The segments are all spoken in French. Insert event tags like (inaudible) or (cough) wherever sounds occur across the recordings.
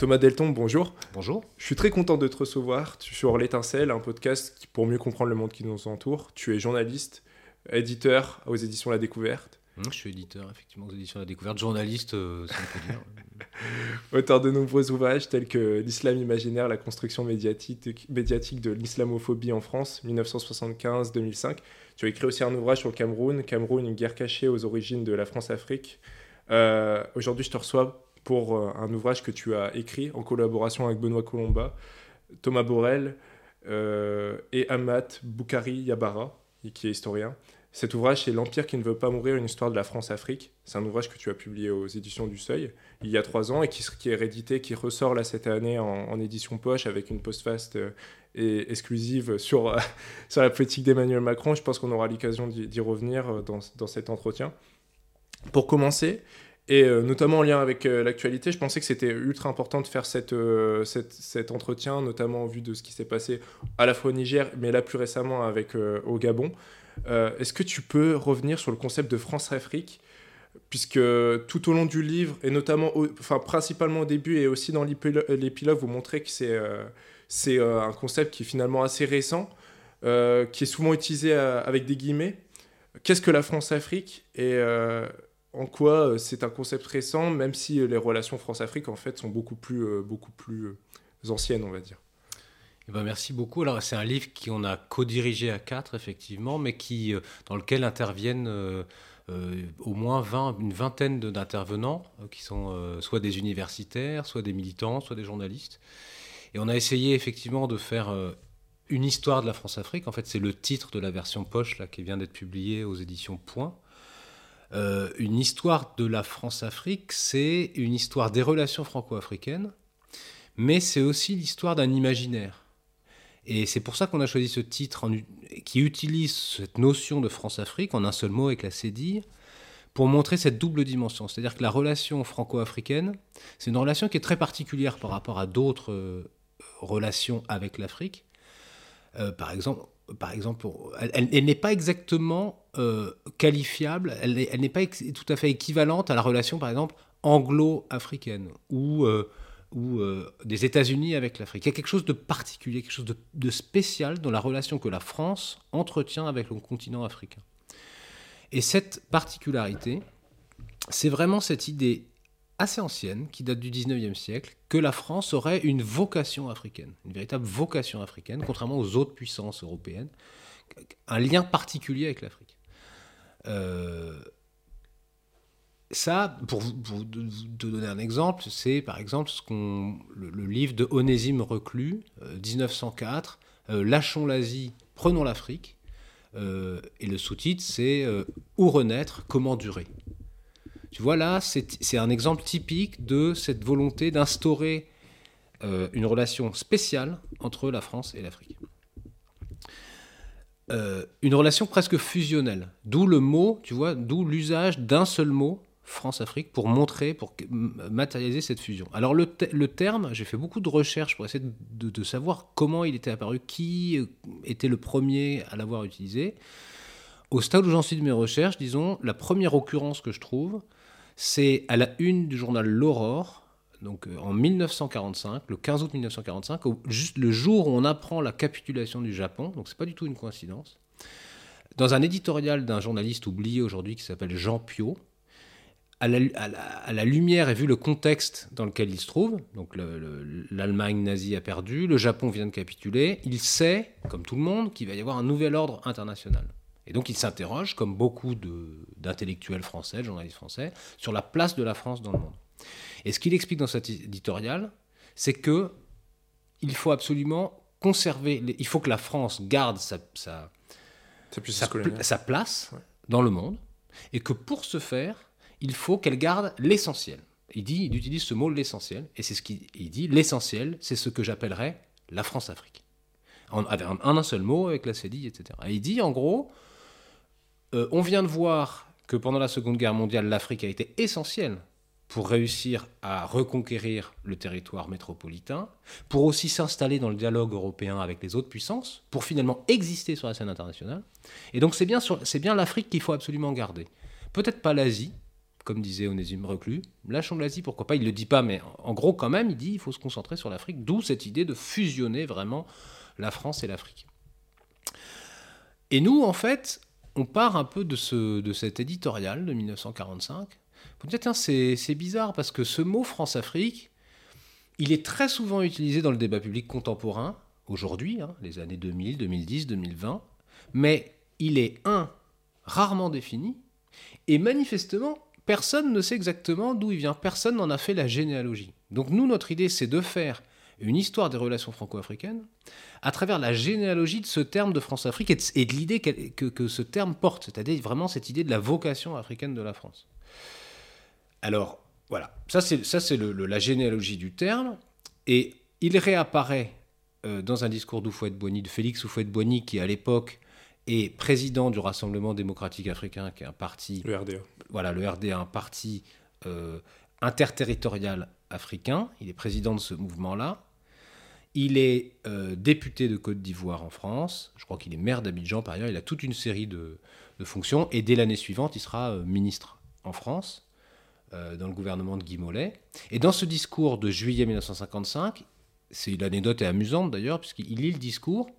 Thomas Delton, bonjour. Bonjour. Je suis très content de te recevoir sur L'étincelle, un podcast pour mieux comprendre le monde qui nous entoure. Tu es journaliste, éditeur aux éditions La Découverte. Hum, je suis éditeur, effectivement, aux éditions La Découverte, journaliste, euh, ça peut dire. (laughs) Auteur de nombreux ouvrages tels que L'islam imaginaire, la construction médiatique, médiatique de l'islamophobie en France, 1975-2005. Tu as écrit aussi un ouvrage sur le Cameroun, Cameroun, une guerre cachée aux origines de la France-Afrique. Euh, Aujourd'hui, je te reçois pour euh, un ouvrage que tu as écrit en collaboration avec Benoît Colomba, Thomas Borel euh, et Amat Boukari Yabara, qui est historien. Cet ouvrage, c'est L'Empire qui ne veut pas mourir, une histoire de la France-Afrique. C'est un ouvrage que tu as publié aux éditions du Seuil il y a trois ans et qui, est réédité, qui ressort là cette année en, édition poche avec une post-fast euh, et exclusive sur, (laughs) sur la politique d'Emmanuel Macron. Je pense qu'on aura l'occasion d'y revenir dans, dans, cet entretien. Pour commencer, et euh, notamment en lien avec euh, l'actualité, je pensais que c'était ultra important de faire euh, cette, cet entretien, notamment en vue de ce qui s'est passé à la fois au Niger, mais là plus récemment avec, au Gabon. Est-ce que tu peux revenir sur le concept de France-Afrique puisque tout au long du livre, et notamment, enfin principalement au début et aussi dans l'épilogue, vous montrez que c'est c'est un concept qui est finalement assez récent, qui est souvent utilisé avec des guillemets. Qu'est-ce que la France-Afrique et en quoi euh, c'est un concept récent, même si euh, les relations France-Afrique en fait sont beaucoup plus, euh, beaucoup plus anciennes, on va dire. Eh ben merci beaucoup. Alors c'est un livre qu'on a co-dirigé à quatre effectivement, mais qui dans lequel interviennent au moins 20, une vingtaine d'intervenants qui sont soit des universitaires, soit des militants, soit des journalistes. Et on a essayé effectivement de faire une histoire de la France-Afrique. En fait, c'est le titre de la version poche là qui vient d'être publiée aux éditions Point. Euh, une histoire de la France-Afrique, c'est une histoire des relations franco-africaines, mais c'est aussi l'histoire d'un imaginaire. Et c'est pour ça qu'on a choisi ce titre qui utilise cette notion de France-Afrique en un seul mot avec la cédille pour montrer cette double dimension. C'est-à-dire que la relation franco-africaine, c'est une relation qui est très particulière par rapport à d'autres euh, relations avec l'Afrique. Euh, par exemple, par exemple, elle, n'est pas exactement euh, qualifiable, elle, n'est pas tout à fait équivalente à la relation, par exemple, anglo-africaine ou, euh, euh, des États-Unis avec l'Afrique. Il y a quelque chose de particulier, quelque chose de, spécial dans la relation que la France entretient avec le continent africain. Et cette particularité, c'est vraiment cette idée assez ancienne, qui date du 19e siècle, que la France aurait une vocation africaine, une véritable vocation africaine, contrairement aux autres puissances européennes, un lien particulier avec l'Afrique. Euh, ça, pour, vous donner un exemple, c'est par exemple ce qu'on, le, livre de Onésime Reclus, 1904, euh, euh, Lâchons l'Asie, prenons l'Afrique, et le sous-titre c'est Où renaître, comment durer? Tu vois, là, c'est un exemple typique de cette volonté d'instaurer euh, une relation spéciale entre la France et l'Afrique. Euh, une relation presque fusionnelle, d'où le mot, tu vois, d'où l'usage d'un seul mot, France-Afrique, pour montrer, pour matérialiser cette fusion. Alors le, terme, j'ai fait beaucoup de recherches pour essayer de, de, savoir comment il était apparu, qui était le premier à l'avoir utilisé. Au stade où j'en suis de mes recherches, disons, la première occurrence que je trouve, c'est à la une du journal L'Aurore, donc euh, en 1945, le 15 août 1945, juste le jour où on apprend la capitulation du Japon, donc c'est pas du tout une coïncidence. Dans un éditorial d'un journaliste oublié aujourd'hui qui s'appelle Jean Piot, à la, lumière et vu le contexte dans lequel il se trouve, donc l'Allemagne nazie a perdu, le Japon vient de capituler, il sait, comme tout le monde, qu'il va y avoir un nouvel ordre international. Et donc il s'interroge, comme beaucoup d'intellectuels français, de journalistes français, sur la place de la France dans le monde. Et ce qu'il explique dans cet éditorial, c'est que il faut absolument conserver, il faut que la France garde sa, sa, sa, place dans le monde, et que pour ce faire, il faut qu'elle garde l'essentiel. Il dit, il utilise ce mot l'essentiel, et c'est ce qu'il dit. L'essentiel, c'est ce que j'appellerais la France-Afrique. Avec un, un, seul mot, avec la cédille, etc. Et il dit, en gros, euh, on vient de voir que pendant la Seconde Guerre mondiale, l'Afrique a été essentielle pour réussir à reconquérir le territoire métropolitain, pour aussi s'installer dans le dialogue européen avec les autres puissances, pour finalement exister sur la scène internationale. Et donc c'est bien, bien l'Afrique qu'il faut absolument garder. Peut-être pas l'Asie, comme disait Onésime Reclus, lâchons l'Asie, pourquoi pas? Il le dit pas, mais en gros, quand même, il dit il faut se concentrer sur l'Afrique, d'où cette idée de fusionner vraiment la France et l'Afrique. Et nous, en fait, on part un peu de, ce, de cet éditorial de 1945. Vous dire, c'est bizarre parce que ce mot France-Afrique, il est très souvent utilisé dans le débat public contemporain, aujourd'hui, hein, les années 2000, 2010, 2020, mais il est, un, rarement défini, et manifestement, personne ne sait exactement d'où il vient, personne n'en a fait la généalogie. Donc nous, notre idée, c'est de faire une histoire des relations franco-africaines à travers la généalogie de ce terme de France-Afrique et de, l'idée que, que, ce terme porte, c'est-à-dire vraiment cette idée de la vocation africaine de la France. Alors, voilà, ça c'est, ça, c'est la généalogie du terme, et il réapparaît euh, dans un discours d'Oufouette-Boigny, de Félix Oufouette-Boigny, qui à l'époque est président du Rassemblement démocratique africain, qui est un parti... Le RDA. Voilà, le RDA, un parti euh, interterritorial africain, il est président de ce mouvement-là, il est euh, député de Côte d'Ivoire en France. Je crois qu'il est maire d'Abidjan par ailleurs. Il a toute une série de, fonctions. Et dès l'année suivante, il sera euh, ministre en France, euh, dans le gouvernement de Guy Mollet. Et dans ce discours de juillet 1955, c'est l'anecdote est amusante d'ailleurs, puisqu'il lit le discours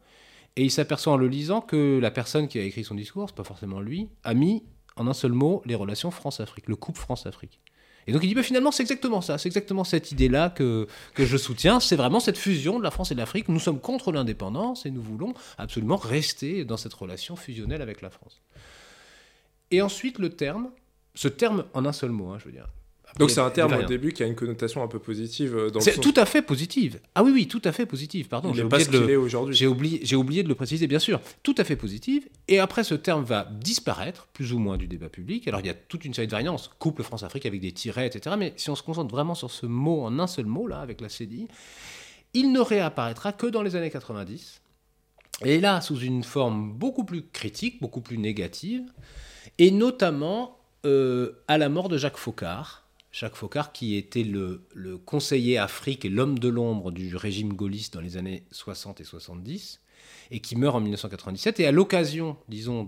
et il s'aperçoit en le lisant que la personne qui a écrit son discours, c'est pas forcément lui, a mis en un seul mot les relations France-Afrique, le couple France-Afrique. Et donc il dit bah, finalement c'est exactement ça, c'est exactement cette idée-là que, que je soutiens, c'est vraiment cette fusion de la France et de l'Afrique. Nous sommes contre l'indépendance et nous voulons absolument rester dans cette relation fusionnelle avec la France. Et ensuite le terme, ce terme en un seul mot, hein, je veux dire, donc c'est un terme au début qui a une connotation un peu positive euh, C'est tout à fait positive. Ah oui oui, tout à fait positive. Pardon, j'ai oublié, de le... j'ai oublié, j'ai oublié de le préciser bien sûr. Tout à fait positive. Et après ce terme va disparaître plus ou moins du débat public. Alors il y a toute une série de variantes, couple France-Afrique avec des tirets, etc. Mais si on se concentre vraiment sur ce mot en un seul mot là avec la CDI, il ne réapparaîtra que dans les années 90. Et là sous une forme beaucoup plus critique, beaucoup plus négative, et notamment euh, à la mort de Jacques Faucard Jacques Faucard, qui était le, conseiller Afrique et l'homme de l'ombre du régime gaulliste dans les années 60 et 70, et qui meurt en 1997. Et à l'occasion, disons,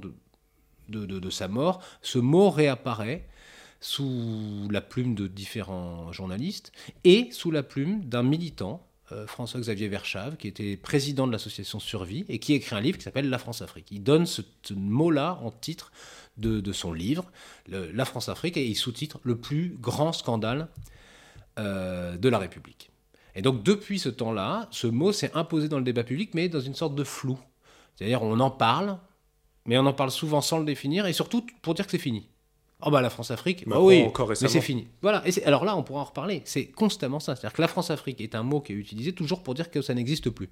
de, sa mort, ce mot réapparaît sous la plume de différents journalistes et sous la plume d'un militant, euh, François-Xavier Verschave, qui était président de l'association Survie et qui écrit un livre qui s'appelle La France-Afrique. Il donne ce mot-là en titre de, son livre, La France-Afrique, et il sous-titre Le plus grand scandale euh, de la République. Et donc depuis ce temps-là, ce mot s'est imposé dans le débat public, mais dans une sorte de flou. C'est-à-dire on en parle, mais on en parle souvent sans le définir, et surtout pour dire que c'est fini. Oh bah la France-Afrique, bah, oui, encore mais c'est fini. Voilà, et alors là on pourra en reparler, c'est constamment ça. C'est-à-dire que la France-Afrique est un mot qui est utilisé toujours pour dire que ça n'existe plus.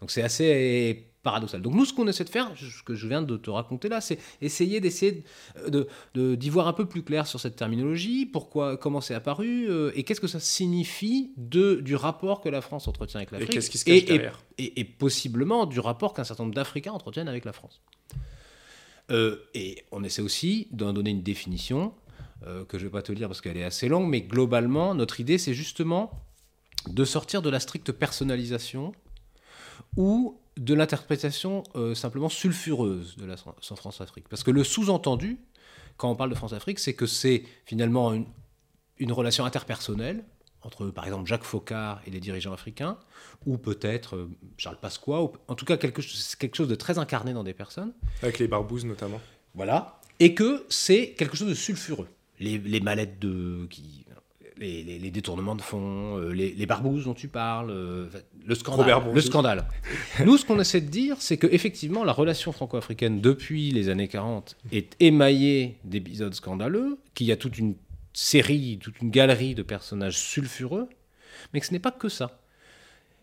Donc c'est assez paradoxal. Donc nous, ce qu'on essaie de faire, ce que je viens de te raconter là, c'est essayer d'essayer d'y de, voir un peu plus clair sur cette terminologie, pourquoi, comment c'est apparu, euh, et qu'est-ce que ça signifie de, du rapport que la France entretient avec l'Afrique. Et qu'est-ce qui se cache derrière et, possiblement du rapport qu'un certain nombre d'Africains entretiennent avec la France. Euh, et on essaie aussi d'en donner une définition, euh, que je ne vais pas te lire parce qu'elle est assez longue, mais globalement, notre idée, c'est justement de sortir de la stricte personnalisation ou de l'interprétation euh, simplement sulfureuse de la France-Afrique. Parce que le sous-entendu, quand on parle de France-Afrique, c'est que c'est finalement une, une, relation interpersonnelle entre, par exemple, Jacques Faucard et les dirigeants africains, ou peut-être euh, Charles Pasqua, ou en tout cas quelque, quelque chose de très incarné dans des personnes. Avec les barbouzes notamment. Voilà. Et que c'est quelque chose de sulfureux. Les, les mallettes de, qui, les, détournements de fonds, euh, les, barbouzes dont tu parles, euh, le scandale. Le scandale. (laughs) Nous, ce qu'on essaie de dire, c'est qu'effectivement, la relation franco-africaine depuis les années 40 est émaillée d'épisodes scandaleux, qu'il y a toute une série, toute une galerie de personnages sulfureux, mais que ce n'est pas que ça.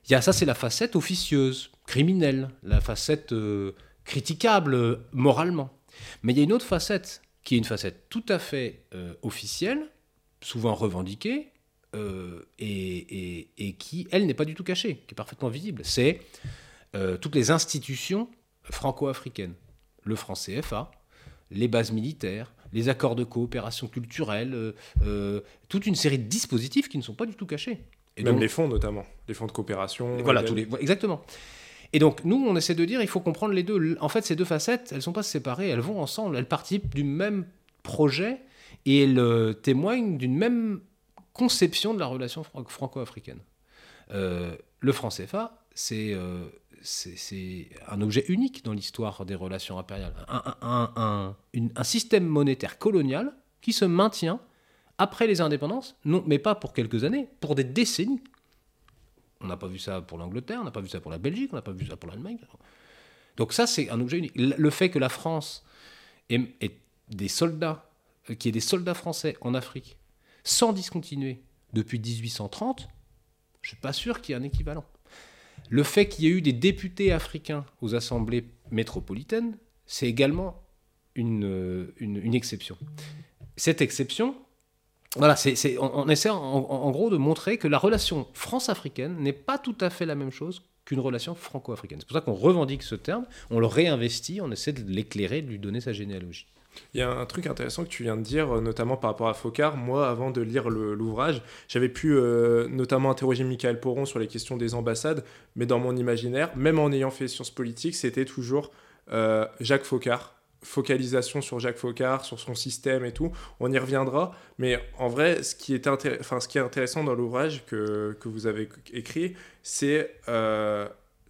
Il y a ça, c'est la facette officieuse, criminelle, la facette euh, critiquable moralement. Mais il y a une autre facette qui est une facette tout à fait officielle, souvent revendiquée euh, et, qui, elle, n'est pas du tout cachée, qui est parfaitement visible. C'est euh, toutes les institutions franco-africaines. Le franc CFA, les bases militaires, les accords de coopération culturelle, euh, toute une série de dispositifs qui ne sont pas du tout cachés. Et Même les fonds notamment, les fonds de coopération. Voilà, tous les, exactement. Et donc nous, on essaie de dire, il faut comprendre les deux. En fait, ces deux facettes, elles ne sont pas séparées, elles vont ensemble, elles participent du même projet et elle témoigne d'une même conception de la relation franco-africaine. le franc CFA, c'est c'est un objet unique dans l'histoire des relations impériales. Un, système monétaire colonial qui se maintient après les indépendances, non, mais pas pour quelques années, pour des décennies. On n'a pas vu ça pour l'Angleterre, on n'a pas vu ça pour la Belgique, on n'a pas vu ça pour l'Allemagne. Donc ça, c'est un objet unique. Le fait que la France ait, des soldats, euh, qu'il y ait des soldats français en Afrique, sans discontinuer, depuis 1830, je ne suis pas sûr qu'il y ait un équivalent. Le fait qu'il y ait eu des députés africains aux assemblées métropolitaines, c'est également une, euh, une, exception. Cette exception, voilà, c'est, on, essaie en, gros de montrer que la relation France-africaine n'est pas tout à fait la même chose qu'une relation franco-africaine. C'est pour ça qu'on revendique ce terme, on le réinvestit, on essaie de l'éclairer, de lui donner sa généalogie. Il y a un truc intéressant que tu viens de dire, euh, notamment par rapport à Focard. Moi, avant de lire l'ouvrage, j'avais pu euh, notamment interroger Michael Poron sur les questions des ambassades, mais dans mon imaginaire, même en ayant fait sciences politiques, c'était toujours euh, Jacques Focard. Focalisation sur Jacques Focard, sur son système et tout. On y reviendra. Mais en vrai, ce qui est, ce qui est intéressant dans l'ouvrage que, que, vous avez écrit, c'est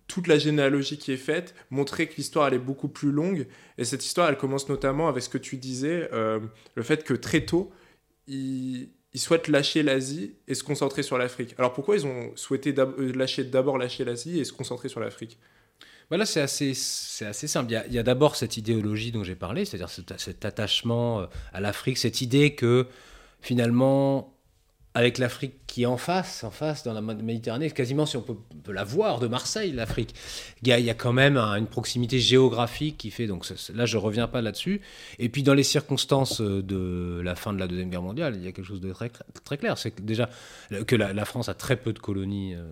toute la généalogie qui est faite, montrer que l'histoire elle est beaucoup plus longue. Et cette histoire, elle commence notamment avec ce que tu disais, euh, le fait que très tôt, ils, souhaitent lâcher l'Asie et se concentrer sur l'Afrique. Alors pourquoi ils ont souhaité euh, lâcher d'abord lâcher l'Asie et se concentrer sur l'Afrique? Voilà, c'est assez, c'est assez simple. Il y a, d'abord cette idéologie dont j'ai parlé, c'est-à-dire cet, attachement euh, à l'Afrique, cette idée que finalement avec l'Afrique qui est en face, en face dans la Méditerranée, quasiment si on peut, la voir de Marseille, l'Afrique. Il, y, a, quand même une proximité géographique qui fait, donc là je reviens pas là-dessus. Et puis dans les circonstances euh, de la fin de la Deuxième Guerre mondiale, il y a quelque chose de très, clair, c'est que déjà que la, France a très peu de colonies euh,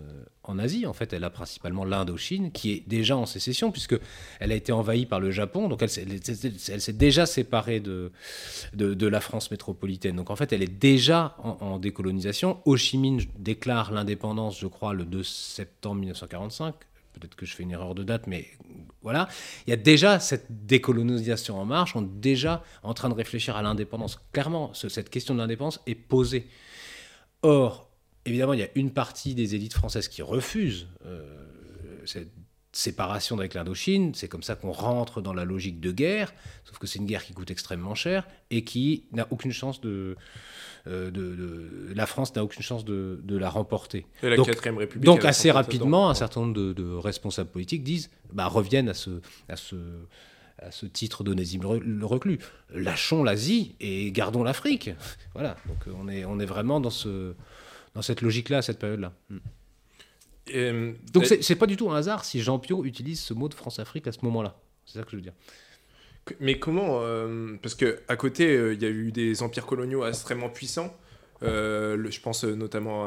en Asie. En fait, elle a principalement l'Indochine, qui est déjà en sécession, puisque elle a été envahie par le Japon. Donc, elle, s'est déjà séparée de, de, la France métropolitaine. Donc, en fait, elle est déjà en, décolonisation. Ho Chi Déclare l'indépendance, je crois, le 2 septembre 1945 peut-être que je fais une erreur de date, mais voilà, il y a déjà cette décolonisation en marche, on est déjà en train de réfléchir à l'indépendance. Clairement, cette question de l'indépendance est posée. Or, évidemment, il y a une partie des élites françaises qui refusent euh, cette séparation avec l'Indochine. C'est comme ça qu'on rentre dans la logique de guerre, sauf que c'est une guerre qui coûte extrêmement cher et qui n'a aucune chance de, euh, de, La France n'a aucune chance de, la remporter. Et la donc, République. Donc, assez rapidement, un certain nombre de, responsables politiques disent bah, reviennent à ce. À ce à ce titre d'Onésime le reclus. Lâchons l'Asie et gardons l'Afrique. Voilà, donc on est, on est vraiment dans ce, dans cette logique-là, à cette période-là. Euh, Donc c'est pas du tout un hasard si Jean Pio utilise ce mot de France-Afrique à ce moment-là. C'est ça que je veux dire. Mais comment euh, Parce que à côté, euh, il y a eu des empires coloniaux extrêmement puissants. je pense notamment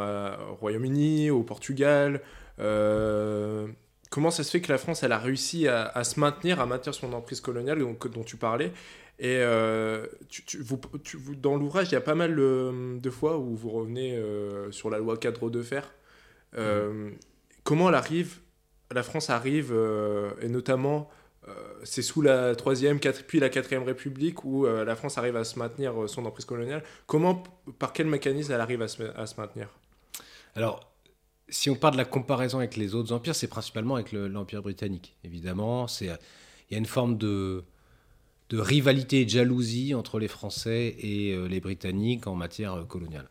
au Royaume-Uni, au Portugal. comment ça se fait que la France, elle a réussi à, se maintenir, à maintenir son emprise coloniale dont tu parlais, et euh, tu, vous, dans l'ouvrage, il y a pas mal de, fois où vous revenez euh, sur la loi cadre de fer. Euh, mhm. Comment arrive, la France arrive, et notamment, c'est sous la troisième, puis la quatrième République où la France arrive à se maintenir son emprise coloniale. Comment, par quel mécanisme elle arrive à se, maintenir? Alors, si on parle de la comparaison avec les autres empires, c'est principalement avec l'Empire britannique. Évidemment, il y a une forme de de rivalité et de jalousie entre les Français et euh, les Britanniques en matière euh, coloniale.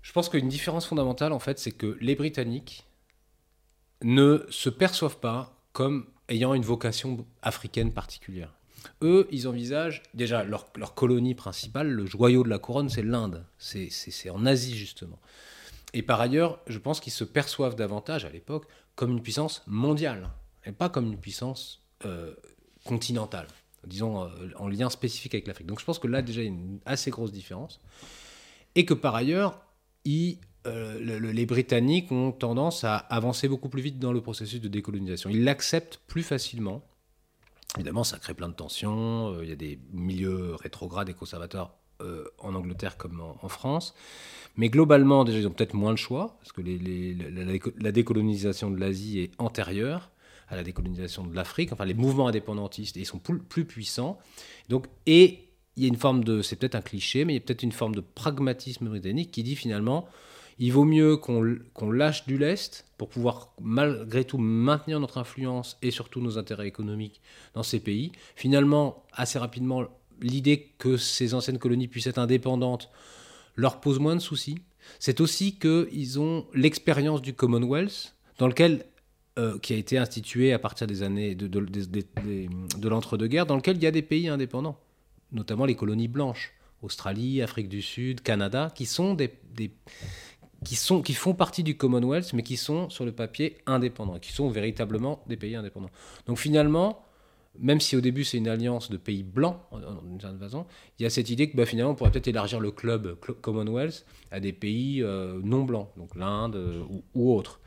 Je pense qu'une différence fondamentale, en fait, c'est que les Britanniques ne se perçoivent pas comme ayant une vocation africaine particulière. Eux, ils envisagent déjà leur, colonie principale, le joyau de la couronne, c'est l'Inde. C'est en Asie, justement. Et par ailleurs, je pense qu'ils se perçoivent davantage, à l'époque, comme une puissance mondiale, et pas comme une puissance euh, continentale disons, euh, en lien spécifique avec l'Afrique. Donc je pense que là, déjà, il y a une assez grosse différence. Et que par ailleurs, euh, les Britanniques ont tendance à avancer beaucoup plus vite dans le processus de décolonisation. Ils l'acceptent plus facilement. Évidemment, ça crée plein de tensions. Euh, il y a des milieux rétrogrades et conservateurs en Angleterre comme en, France. Mais globalement, déjà, ils ont peut-être moins de choix, parce que la, décolonisation de l'Asie est antérieure à la décolonisation de l'Afrique, enfin les mouvements indépendantistes, ils sont plus, puissants. Donc, et il y a une forme de, c'est peut-être un cliché, mais il y a peut-être une forme de pragmatisme britannique qui dit finalement, il vaut mieux qu'on lâche du lest pour pouvoir malgré tout maintenir notre influence et surtout nos intérêts économiques dans ces pays. Finalement, assez rapidement, l'idée que ces anciennes colonies puissent être indépendantes leur pose moins de soucis. C'est aussi qu'ils ont l'expérience du Commonwealth, dans lequel euh, qui a été institué à partir des années de, de l'entre-deux-guerres, dans lequel il y a des pays indépendants, notamment les colonies blanches, Australie, Afrique du Sud, Canada, qui sont des, qui, sont, qui font partie du Commonwealth, mais qui sont sur le papier indépendants, qui sont véritablement des pays indépendants. Donc finalement, même si au début c'est une alliance de pays blancs, d'une certaine façon, il y a cette idée que bah, finalement on pourrait peut-être élargir le club Commonwealth à des pays euh, non blancs, donc l'Inde euh, ou, autres.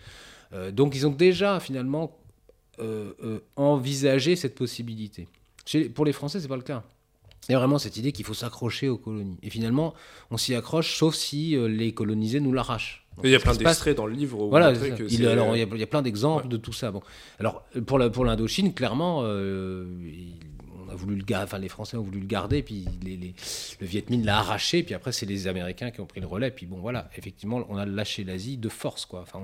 Euh, donc ils ont déjà finalement envisagé cette possibilité. pour les Français, c'est pas le cas. Il y a vraiment cette idée qu'il faut s'accrocher aux colonies. Et finalement, on s'y accroche, sauf si euh, les colonisés nous l'arrachent. il y a plein d'extraits dans le livre. voilà, il, alors, il, y a, plein d'exemples de tout ça. Bon. Alors, pour l'Indochine, pour clairement, euh, on a voulu le enfin, les Français ont voulu le garder, puis les, le Viet Minh l'a arraché, puis après, c'est les Américains qui ont pris le relais. Puis bon, voilà, effectivement, on a lâché l'Asie de force. Quoi. Enfin,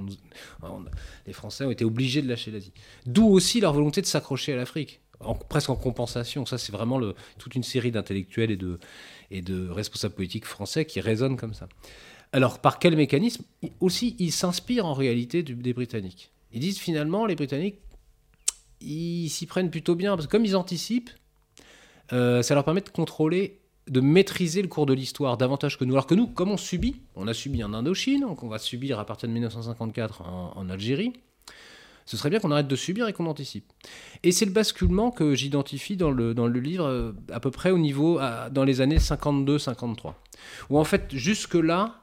les Français ont été obligés de lâcher l'Asie. D'où aussi leur volonté de s'accrocher à l'Afrique presque en compensation. Ça, c'est vraiment toute une série d'intellectuels et de, responsables politiques français qui résonnent comme ça. Alors, par quel mécanisme Aussi, ils s'inspirent en réalité des Britanniques. Ils disent finalement, les Britanniques, ils s'y prennent plutôt bien, parce que comme ils anticipent, euh, ça leur permet de contrôler, de maîtriser le cours de l'histoire davantage que nous. Alors que nous, comme on subit, on a subi en Indochine, donc on va subir à partir de 1954 en Algérie, ce serait bien qu'on arrête de subir et qu'on anticipe. Et c'est le basculement que j'identifie dans le, dans le livre euh, à peu près au niveau, dans les années 52-53. Où en fait, jusque-là,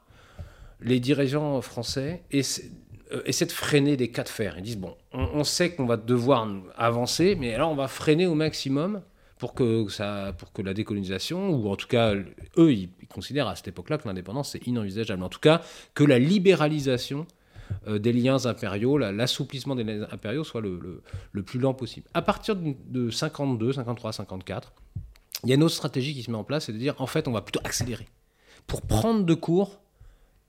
les dirigeants français essaient, euh, essaient, de freiner des cas de fer. Ils disent, bon, on, sait qu'on va devoir avancer, mais alors on va freiner au maximum pour que, ça, pour que la décolonisation, ou en tout cas, eux, ils, considèrent à cette époque-là que l'indépendance, c'est inenvisageable. En tout cas, que la libéralisation euh, des liens impériaux, l'assouplissement des liens impériaux soit le, plus lent possible. À partir de, 52, 53, 54, il y a une autre stratégie qui se met en place, c'est de dire en fait on va plutôt accélérer pour prendre de court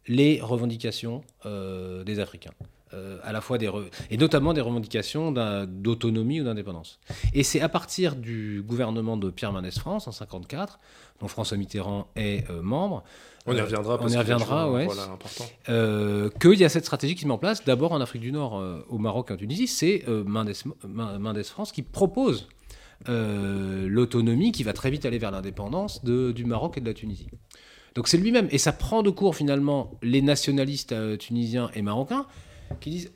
les revendications euh, des Africains. Euh, à la fois des et notamment des revendications d'autonomie ou d'indépendance. Et c'est à partir du gouvernement de Pierre Mendès France en 54, dont François Mitterrand est membre, on y reviendra. on y reviendra, ouais. Euh, qu'il y a cette stratégie qui se met en place, d'abord en Afrique du Nord, euh, au Maroc et en Tunisie, c'est euh, Mendes, France qui propose l'autonomie qui va très vite aller vers l'indépendance du Maroc et de la Tunisie. Donc c'est lui-même, et ça prend de court finalement les nationalistes tunisiens et marocains qui disent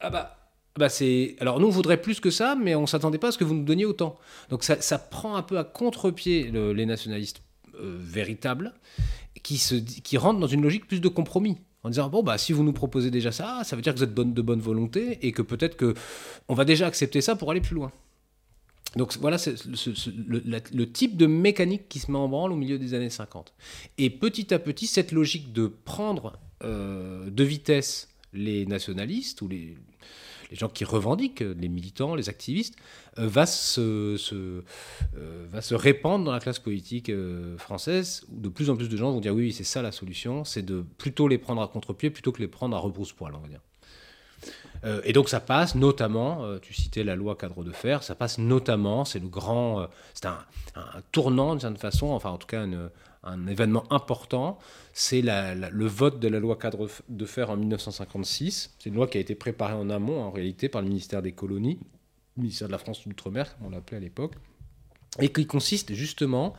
ah bah bah c'est alors nous on voudrait plus que ça, mais on s'attendait pas à ce que vous nous donniez autant. Donc ça, ça prend un peu à contre-pied les nationalistes véritables qui, se, qui rentre dans une logique plus de compromis en disant bon bah si vous nous proposez déjà ça, ça veut dire que vous êtes de bonne volonté et que peut-être que on va déjà accepter ça pour aller plus loin. Donc voilà c'est le, type de mécanique qui se met en branle au milieu des années 50. Et petit à petit, cette logique de prendre euh, de vitesse les nationalistes ou les, les gens qui revendiquent, les militants, les activistes, euh, va, se, euh, va se répandre dans la classe politique euh, française, où de plus en plus de gens vont dire oui, c'est ça la solution, c'est de plutôt les prendre à contre-pied plutôt que les prendre à rebrousse-poil, on va dire. et donc ça passe notamment, tu citais la loi cadre de fer, ça passe notamment, c'est le grand, c'est un, tournant d'une certaine façon, enfin en tout cas une, un événement important, c'est le vote de la loi cadre de fer en 1956. C'est une loi qui a été préparée en amont, en réalité, par le ministère des colonies, le ministère de la France d'outre-mer, comme on l'appelait à l'époque, et qui consiste justement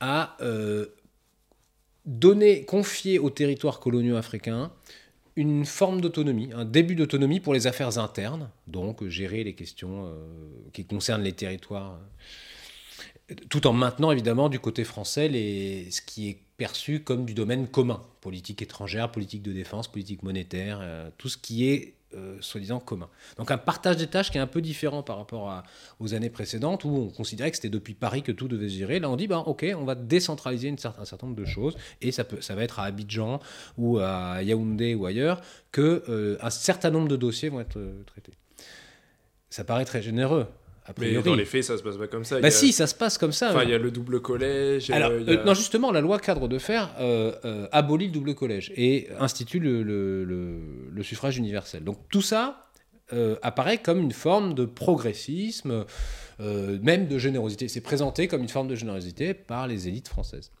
à euh, donner, confier aux territoires coloniaux africains une forme d'autonomie, un début d'autonomie pour les affaires internes, donc gérer les questions euh, qui concernent les territoires tout en maintenant évidemment du côté français les, ce qui est perçu comme du domaine commun, politique étrangère, politique de défense, politique monétaire, euh, tout ce qui est euh, soi-disant commun. Donc un partage des tâches qui est un peu différent par rapport aux années précédentes où on considérait que c'était depuis Paris que tout devait se gérer. Là on dit bah, ok on va décentraliser un certain nombre de choses et ça, peut, ça va être à Abidjan ou à Yaoundé ou ailleurs que euh, un certain nombre de dossiers vont être traités. Ça paraît très généreux mais dans les faits, ça se passe pas comme ça. Bah si, ça se passe comme ça. Enfin, il y a le double collège. Alors, euh, non, justement, la loi cadre de fer euh, euh, abolit le double collège et institue le, le, le, suffrage universel. Donc tout ça apparaît comme une forme de progressisme, même de générosité. C'est présenté comme une forme de générosité par les élites françaises.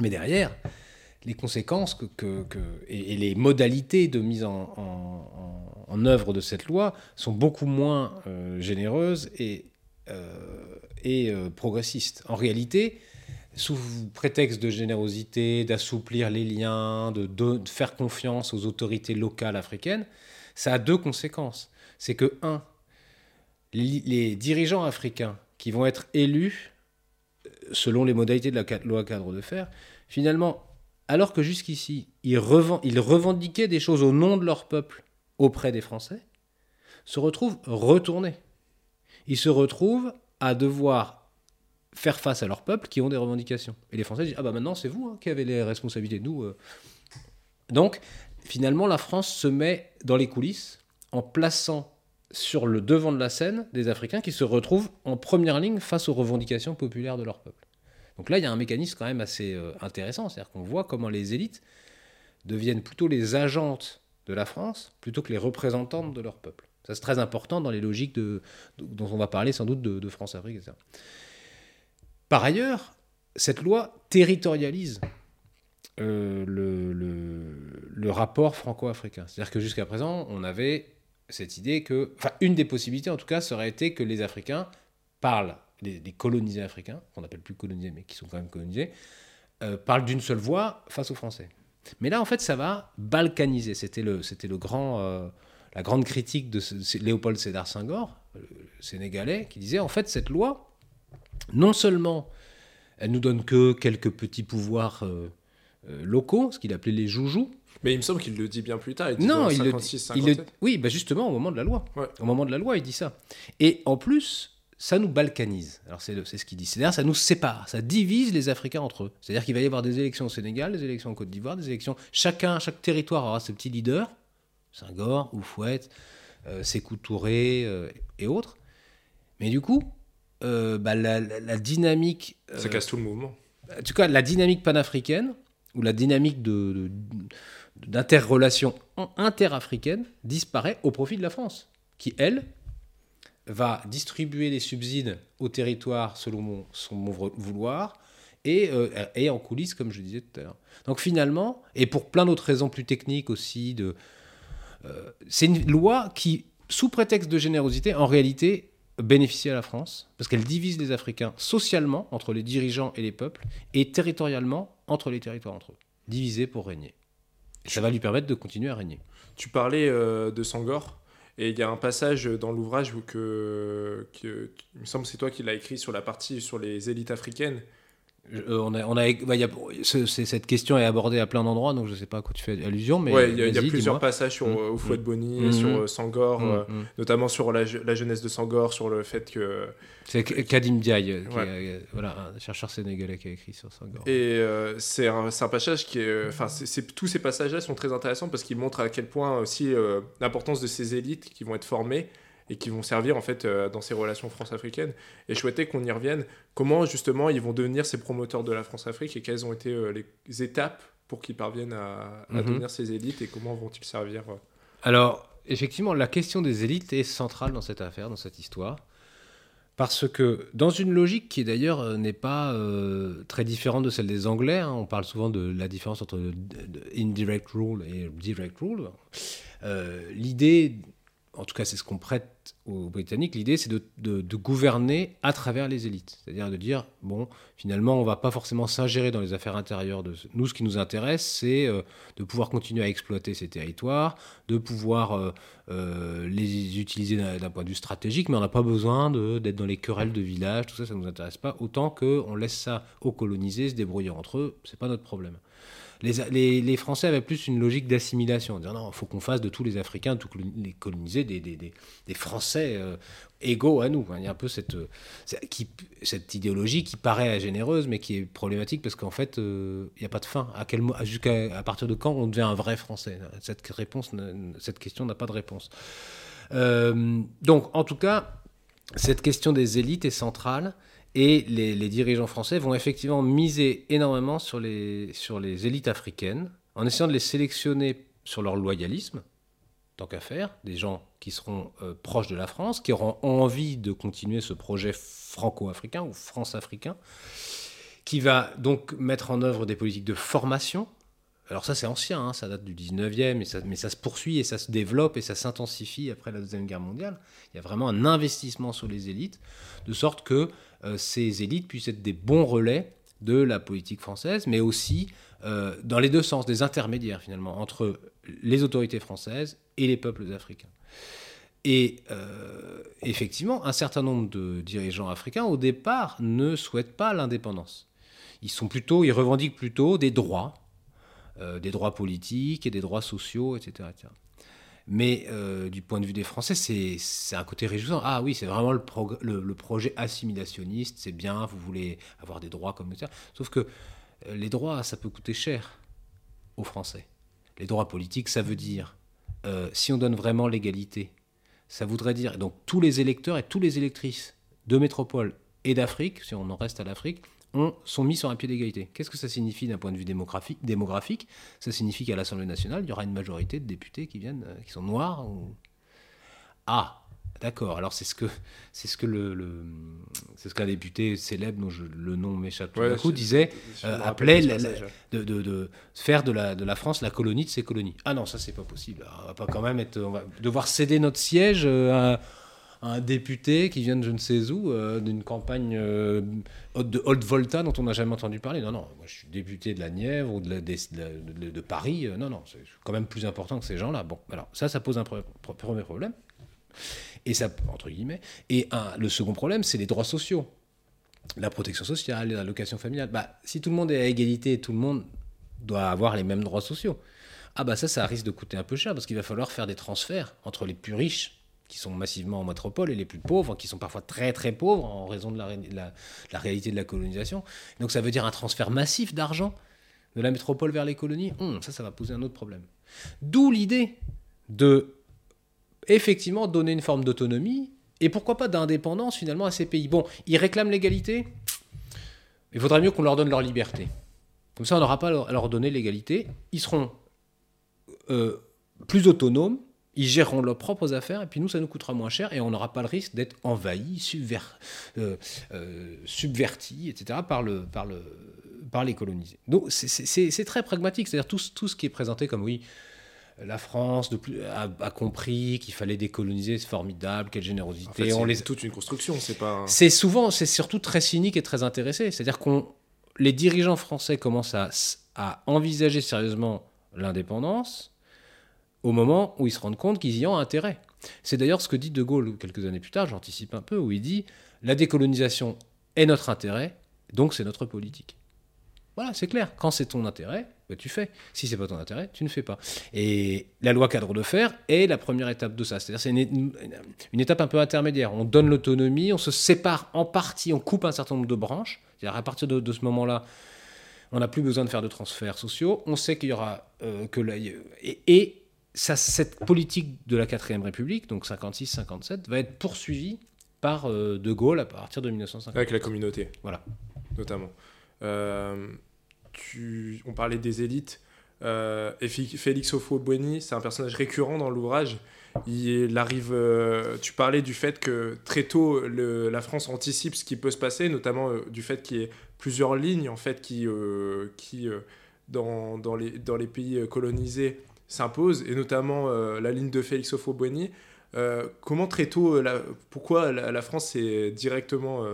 Mais derrière, les conséquences que, que, et, les modalités de mise en, en, œuvre de cette loi sont beaucoup moins généreuses et euh, et euh, progressiste. En réalité, sous prétexte de générosité, d'assouplir les liens, de, faire confiance aux autorités locales africaines, ça a deux conséquences. C'est que, un, les, dirigeants africains qui vont être élus euh, selon les modalités de la loi cadre de fer, finalement, alors que jusqu'ici, ils, revendiquaient des choses au nom de leur peuple auprès des Français, se retrouvent retournés ils se retrouvent à devoir faire face à leur peuple qui ont des revendications. Et les Français disent Ah bah maintenant c'est vous hein, qui avez les responsabilités, nous. Euh. Donc finalement la France se met dans les coulisses en plaçant sur le devant de la scène des Africains qui se retrouvent en première ligne face aux revendications populaires de leur peuple. Donc là il y a un mécanisme quand même assez euh, intéressant, c'est-à-dire qu'on voit comment les élites deviennent plutôt les agentes de la France plutôt que les représentantes de leur peuple. Ça, c'est très important dans les logiques dont on va parler sans doute de, France-Afrique, etc. Par ailleurs, cette loi territorialise euh, le, le, rapport franco-africain. C'est-à-dire que jusqu'à présent, on avait cette idée que, enfin, une des possibilités en tout cas, serait été que les Africains parlent, les, colonisés africains, qu'on n'appelle plus colonisés, mais qui sont quand même colonisés, euh, parlent d'une seule voix face aux Français. Mais là, en fait, ça va balkaniser. C'était le, c'était le grand, euh, la grande critique de Léopold Sédar Senghor, le sénégalais, qui disait en fait cette loi, non seulement elle nous donne que quelques petits pouvoirs euh, locaux, ce qu'il appelait les joujoux. Mais il me semble qu'il le dit bien plus tard. Il non, il, le, oui, bah justement au moment de la loi. Au moment de la loi, il dit ça. Et en plus, ça nous balkanise. Alors c'est ce qu'il dit. C'est-à-dire ça nous sépare, ça divise les Africains entre eux. C'est-à-dire qu'il va y avoir des élections au Sénégal, des élections en Côte d'Ivoire, des élections. Chacun, chaque territoire aura ses petits leaders. Senghor, Oufouette, euh, Sékou Touré euh, et autres. Mais du coup, euh, bah, la, dynamique. Ça casse tout le mouvement. En tout cas, la dynamique panafricaine, ou la dynamique de, d'interrelation interafricaine disparaît au profit de la France, qui, elle, va distribuer les subsides au territoire selon son vouloir et, et en coulisses, comme je disais tout à l'heure. Donc finalement, et pour plein d'autres raisons plus techniques aussi, de, euh, c'est une loi qui, sous prétexte de générosité, en réalité bénéficie à la France, parce qu'elle divise les Africains socialement entre les dirigeants et les peuples, et territorialement entre les territoires entre eux. Divisés pour régner. ça va lui permettre de continuer à régner. Tu parlais euh, de Sangor, et il y a un passage dans l'ouvrage que, que, il me semble c'est toi qui l'as écrit sur la partie sur les élites africaines, euh, on a, on a, bah, cette question est abordée à plein d'endroits, donc je ne sais pas à quoi tu fais allusion. Mais il y, a plusieurs passages sur mmh. Oufouette Bonny, mmh. sur euh, Sangor, mmh. euh, notamment sur la, jeunesse de Sangor, sur le fait que. C'est Kadim Diaye, voilà, un chercheur sénégalais qui a écrit sur Sangor. Et c'est un, un, passage qui est. Enfin, tous ces passages-là sont très intéressants parce qu'ils montrent à quel point aussi l'importance de ces élites qui vont être formées et qui vont servir en fait euh, dans ces relations France-africaines. Et je souhaitais qu'on y revienne. Comment justement ils vont devenir ces promoteurs de la France-Afrique et quelles ont été euh, les étapes pour qu'ils parviennent à, mhm. devenir ces élites et comment vont-ils servir euh? Alors effectivement, la question des élites est centrale dans cette affaire, dans cette histoire. Parce que dans une logique qui d'ailleurs n'est pas très différente de celle des Anglais, hein, on parle souvent de la différence entre indirect rule et direct rule, l'idée en tout cas c'est ce qu'on prête aux Britanniques, l'idée c'est de, gouverner à travers les élites. C'est-à-dire de dire, bon, finalement on ne va pas forcément s'ingérer dans les affaires intérieures. De... Nous ce qui nous intéresse c'est euh, de pouvoir continuer à exploiter ces territoires, de pouvoir euh, euh, les utiliser d'un point de vue stratégique, mais on n'a pas besoin d'être dans les querelles de village, tout ça ça ne nous intéresse pas, autant qu'on laisse ça aux colonisés se débrouiller entre eux, c'est pas notre problème les, Français avaient plus une logique d'assimilation, en disant non, il faut qu'on fasse de tous les Africains, tous les colonisés, des, Français euh, égaux à nous. Il y a un peu cette, euh, idéologie qui paraît généreuse, mais qui est problématique parce qu'en fait, euh, il n'y a pas de fin. À, quel, jusqu'à, à partir de quand on devient un vrai Français? Cette question n'a pas de réponse. donc, en tout cas, cette question des élites est centrale et les, dirigeants français vont effectivement miser énormément sur les, sur les élites africaines en essayant de les sélectionner sur leur loyalisme, tant qu'à faire, des gens qui seront euh, proches de la France, qui auront envie de continuer ce projet franco-africain ou france-africain, qui va donc mettre en œuvre des politiques de formation. Alors ça c'est ancien, hein, ça date du 19e, mais ça, se poursuit et ça se développe et ça s'intensifie après la Deuxième Guerre mondiale. Il y a vraiment un investissement sur les élites, de sorte que euh, ces élites puissent être des bons relais de la politique française, mais aussi euh, dans les deux sens, des intermédiaires finalement, entre les autorités françaises et les peuples africains. Et euh, effectivement, un certain nombre de dirigeants africains, au départ, ne souhaitent pas l'indépendance. Ils sont plutôt, ils revendiquent plutôt des droits, des droits politiques et des droits sociaux, etc. etc. Mais euh, du point de vue des Français, c'est un côté réjouissant. Ah oui, c'est vraiment le, le, projet assimilationniste, c'est bien, vous voulez avoir des droits comme ça. Sauf que euh, les droits, ça peut coûter cher aux Français. Les droits politiques, ça veut dire, euh, si on donne vraiment l'égalité, ça voudrait dire, donc tous les électeurs et toutes les électrices de métropole et d'Afrique, si on en reste à l'Afrique, sont mis sur un pied d'égalité. Qu'est-ce que ça signifie d'un point de vue démographique, démographique? Ça signifie qu'à l'Assemblée nationale, il y aura une majorité de députés qui viennent, euh, qui sont noirs. Ou... Ah, d'accord. Alors c'est ce que c'est ce que le, c'est ce qu'un député célèbre dont le nom m'échappe tout d'un coup disait euh, appelait de, de, de, faire de la de la France la colonie de ses colonies. Ah non, ça c'est pas possible. On va pas quand même être, on va devoir céder notre siège euh, à un député qui vient de je ne sais où, euh, d'une campagne euh, de Haute Volta dont on n'a jamais entendu parler. Non, non, moi je suis député de la Nièvre ou de, Paris. Euh, non, non, c'est quand même plus important que ces gens-là. Bon, alors ça, ça pose un premier problème. Et ça, entre guillemets. Et un, le second problème, c'est les droits sociaux. La protection sociale, l'allocation familiale. Bah, si tout le monde est à égalité, tout le monde doit avoir les mêmes droits sociaux. Ah bah ça, ça risque de coûter un peu cher parce qu'il va falloir faire des transferts entre les plus riches qui sont massivement en métropole et les plus pauvres, qui sont parfois très très pauvres en raison de la, réalité de la colonisation. Donc ça veut dire un transfert massif d'argent de la métropole vers les colonies. Hum, ça, ça va poser un autre problème. D'où l'idée de effectivement donner une forme d'autonomie et pourquoi pas d'indépendance finalement à ces pays. Bon, ils réclament l'égalité, il faudrait mieux qu'on leur donne leur liberté. Comme ça, on n'aura pas à leur donner l'égalité. Ils seront euh, plus autonomes ils géreront leurs propres affaires et puis nous, ça nous coûtera moins cher et on n'aura pas le risque d'être envahi, subver, euh, euh, subverti, etc. par, le, par, le, par les colonisés. Donc c'est très pragmatique, c'est-à-dire tout, tout, ce qui est présenté comme oui, la France de plus, a, compris qu'il fallait décoloniser, c'est formidable, quelle générosité. En on les... toute une construction, c'est pas. C'est souvent, c'est surtout très cynique et très intéressé. C'est-à-dire qu'on, les dirigeants français commencent à, à envisager sérieusement l'indépendance au moment où ils se rendent compte qu'ils y ont intérêt. C'est d'ailleurs ce que dit De Gaulle quelques années plus tard, j'anticipe un peu, où il dit la décolonisation est notre intérêt, donc c'est notre politique. Voilà, c'est clair. Quand c'est ton intérêt, bah, tu fais. Si c'est pas ton intérêt, tu ne fais pas. Et la loi cadre de fer est la première étape de ça. C'est-à-dire c'est une, étape un peu intermédiaire. On donne l'autonomie, on se sépare en partie, on coupe un certain nombre de branches. C'est-à-dire à partir de, ce moment-là, on n'a plus besoin de faire de transferts sociaux. On sait qu'il y aura euh, cette politique de la 4ème République, donc 56-57, va être poursuivie par euh, De Gaulle à partir de 1950. Avec la communauté. Voilà. Notamment. Euh, on parlait des élites. Euh, et Félix Houphouët-Boigny, c'est un personnage récurrent dans l'ouvrage. Il arrive. tu parlais du fait que très tôt, la France anticipe ce qui peut se passer, notamment du fait qu'il y ait plusieurs lignes en fait qui, qui dans, dans, les, dans les pays colonisés s'impose, et notamment euh, la ligne de Félix Houphouët-Boigny. Euh, comment très tôt, euh, la, pourquoi la, France est directement,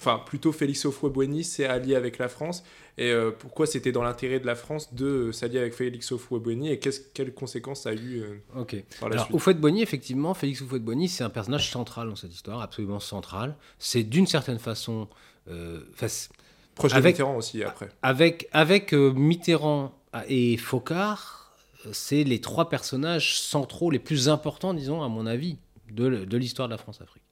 enfin plutôt Félix Houphouët-Boigny s'est allié avec la France, et pourquoi c'était dans l'intérêt de la France de s'allier avec Félix Houphouët-Boigny, et quelles conséquences ça a eu Ok. Alors Houphouët-Boigny, effectivement, Félix Houphouët-Boigny, c'est un personnage central dans cette histoire, absolument central. C'est d'une certaine façon... Proche avec, Mitterrand aussi, après. Avec, avec Mitterrand et Focard, c'est les trois personnages centraux les plus importants, disons, à mon avis, de, l'histoire de la France-Afrique.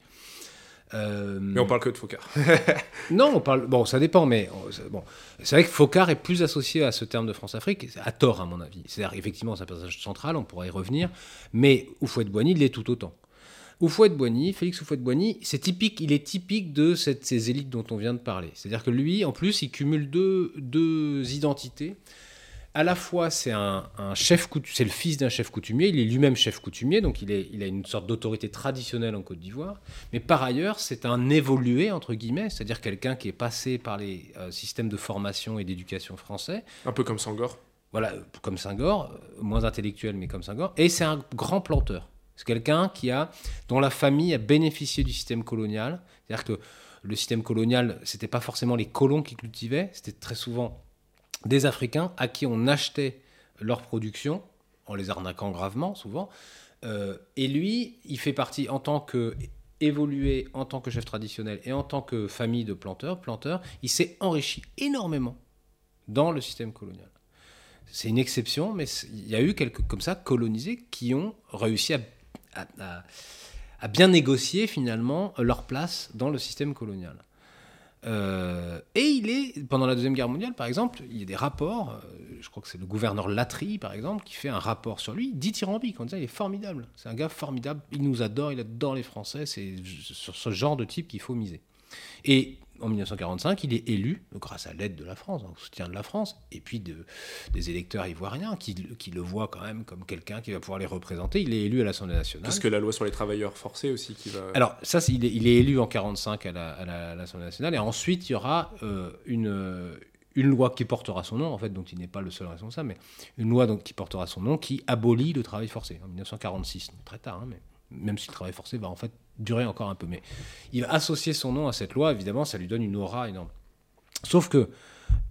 Euh, mais on parle que de Focard. (laughs) non, on parle. Bon, ça dépend, mais bon, c'est vrai que Focard est plus associé à ce terme de France-Afrique, à tort à mon avis. C'est-à-dire, effectivement, c'est un personnage central, on pourrait y revenir, mais Oufouette-Boigny l'est tout autant. Houphouët-Boigny, Félix Houphouët-Boigny, c'est typique, il est typique de cette, ces élites dont on vient de parler. C'est-à-dire que lui, en plus, il cumule deux, deux identités. À la fois, c'est un, chef c'est le fils d'un chef coutumier, il est lui-même chef coutumier, donc il, est, il a une sorte d'autorité traditionnelle en Côte d'Ivoire. Mais par ailleurs, c'est un évolué, entre guillemets, c'est-à-dire quelqu'un qui est passé par les euh, systèmes de formation et d'éducation français. Un peu comme Sangor. Voilà, comme Senghor, euh, moins intellectuel, mais comme Senghor. Et c'est un grand planteur. C'est quelqu'un qui a, dont la famille a bénéficié du système colonial. C'est-à-dire que le système colonial, c'était pas forcément les colons qui cultivaient, c'était très souvent des Africains à qui on achetait leur production, en les arnaquant gravement souvent. Euh, et lui, il fait partie en tant que évolué en tant que chef traditionnel et en tant que famille de planteurs, planteurs, il s'est enrichi énormément dans le système colonial. C'est une exception, mais il y a eu quelques comme ça colonisés qui ont réussi à à, bien négocier finalement leur place dans le système colonial. Euh, et il est, pendant la Deuxième Guerre mondiale, par exemple, il y a des rapports, euh, je crois que c'est le gouverneur Latry, par exemple, qui fait un rapport sur lui, dithyrambique, en disant il est formidable, c'est un gars formidable, il nous adore, il adore les Français, c'est sur ce genre de type qu'il faut miser. Et en 1945, il est élu, grâce à l'aide de la France, au soutien de la France, et puis de, des électeurs ivoiriens qui, qui, le voient quand même comme quelqu'un qui va pouvoir les représenter. Il est élu à l'Assemblée nationale. Parce que la loi sur les travailleurs forcés aussi qui va. Alors, ça, il est, il est élu en 1945 à l'Assemblée nationale, et ensuite, il y aura euh, une. Une loi qui portera son nom, en fait, dont il n'est pas le seul responsable, mais une loi donc, qui portera son nom, qui abolit le travail forcé en 1946, très tard, hein, mais même si le travail forcé va en fait durer encore un peu. Mais il va associer son nom à cette loi, évidemment, ça lui donne une aura énorme. Sauf que,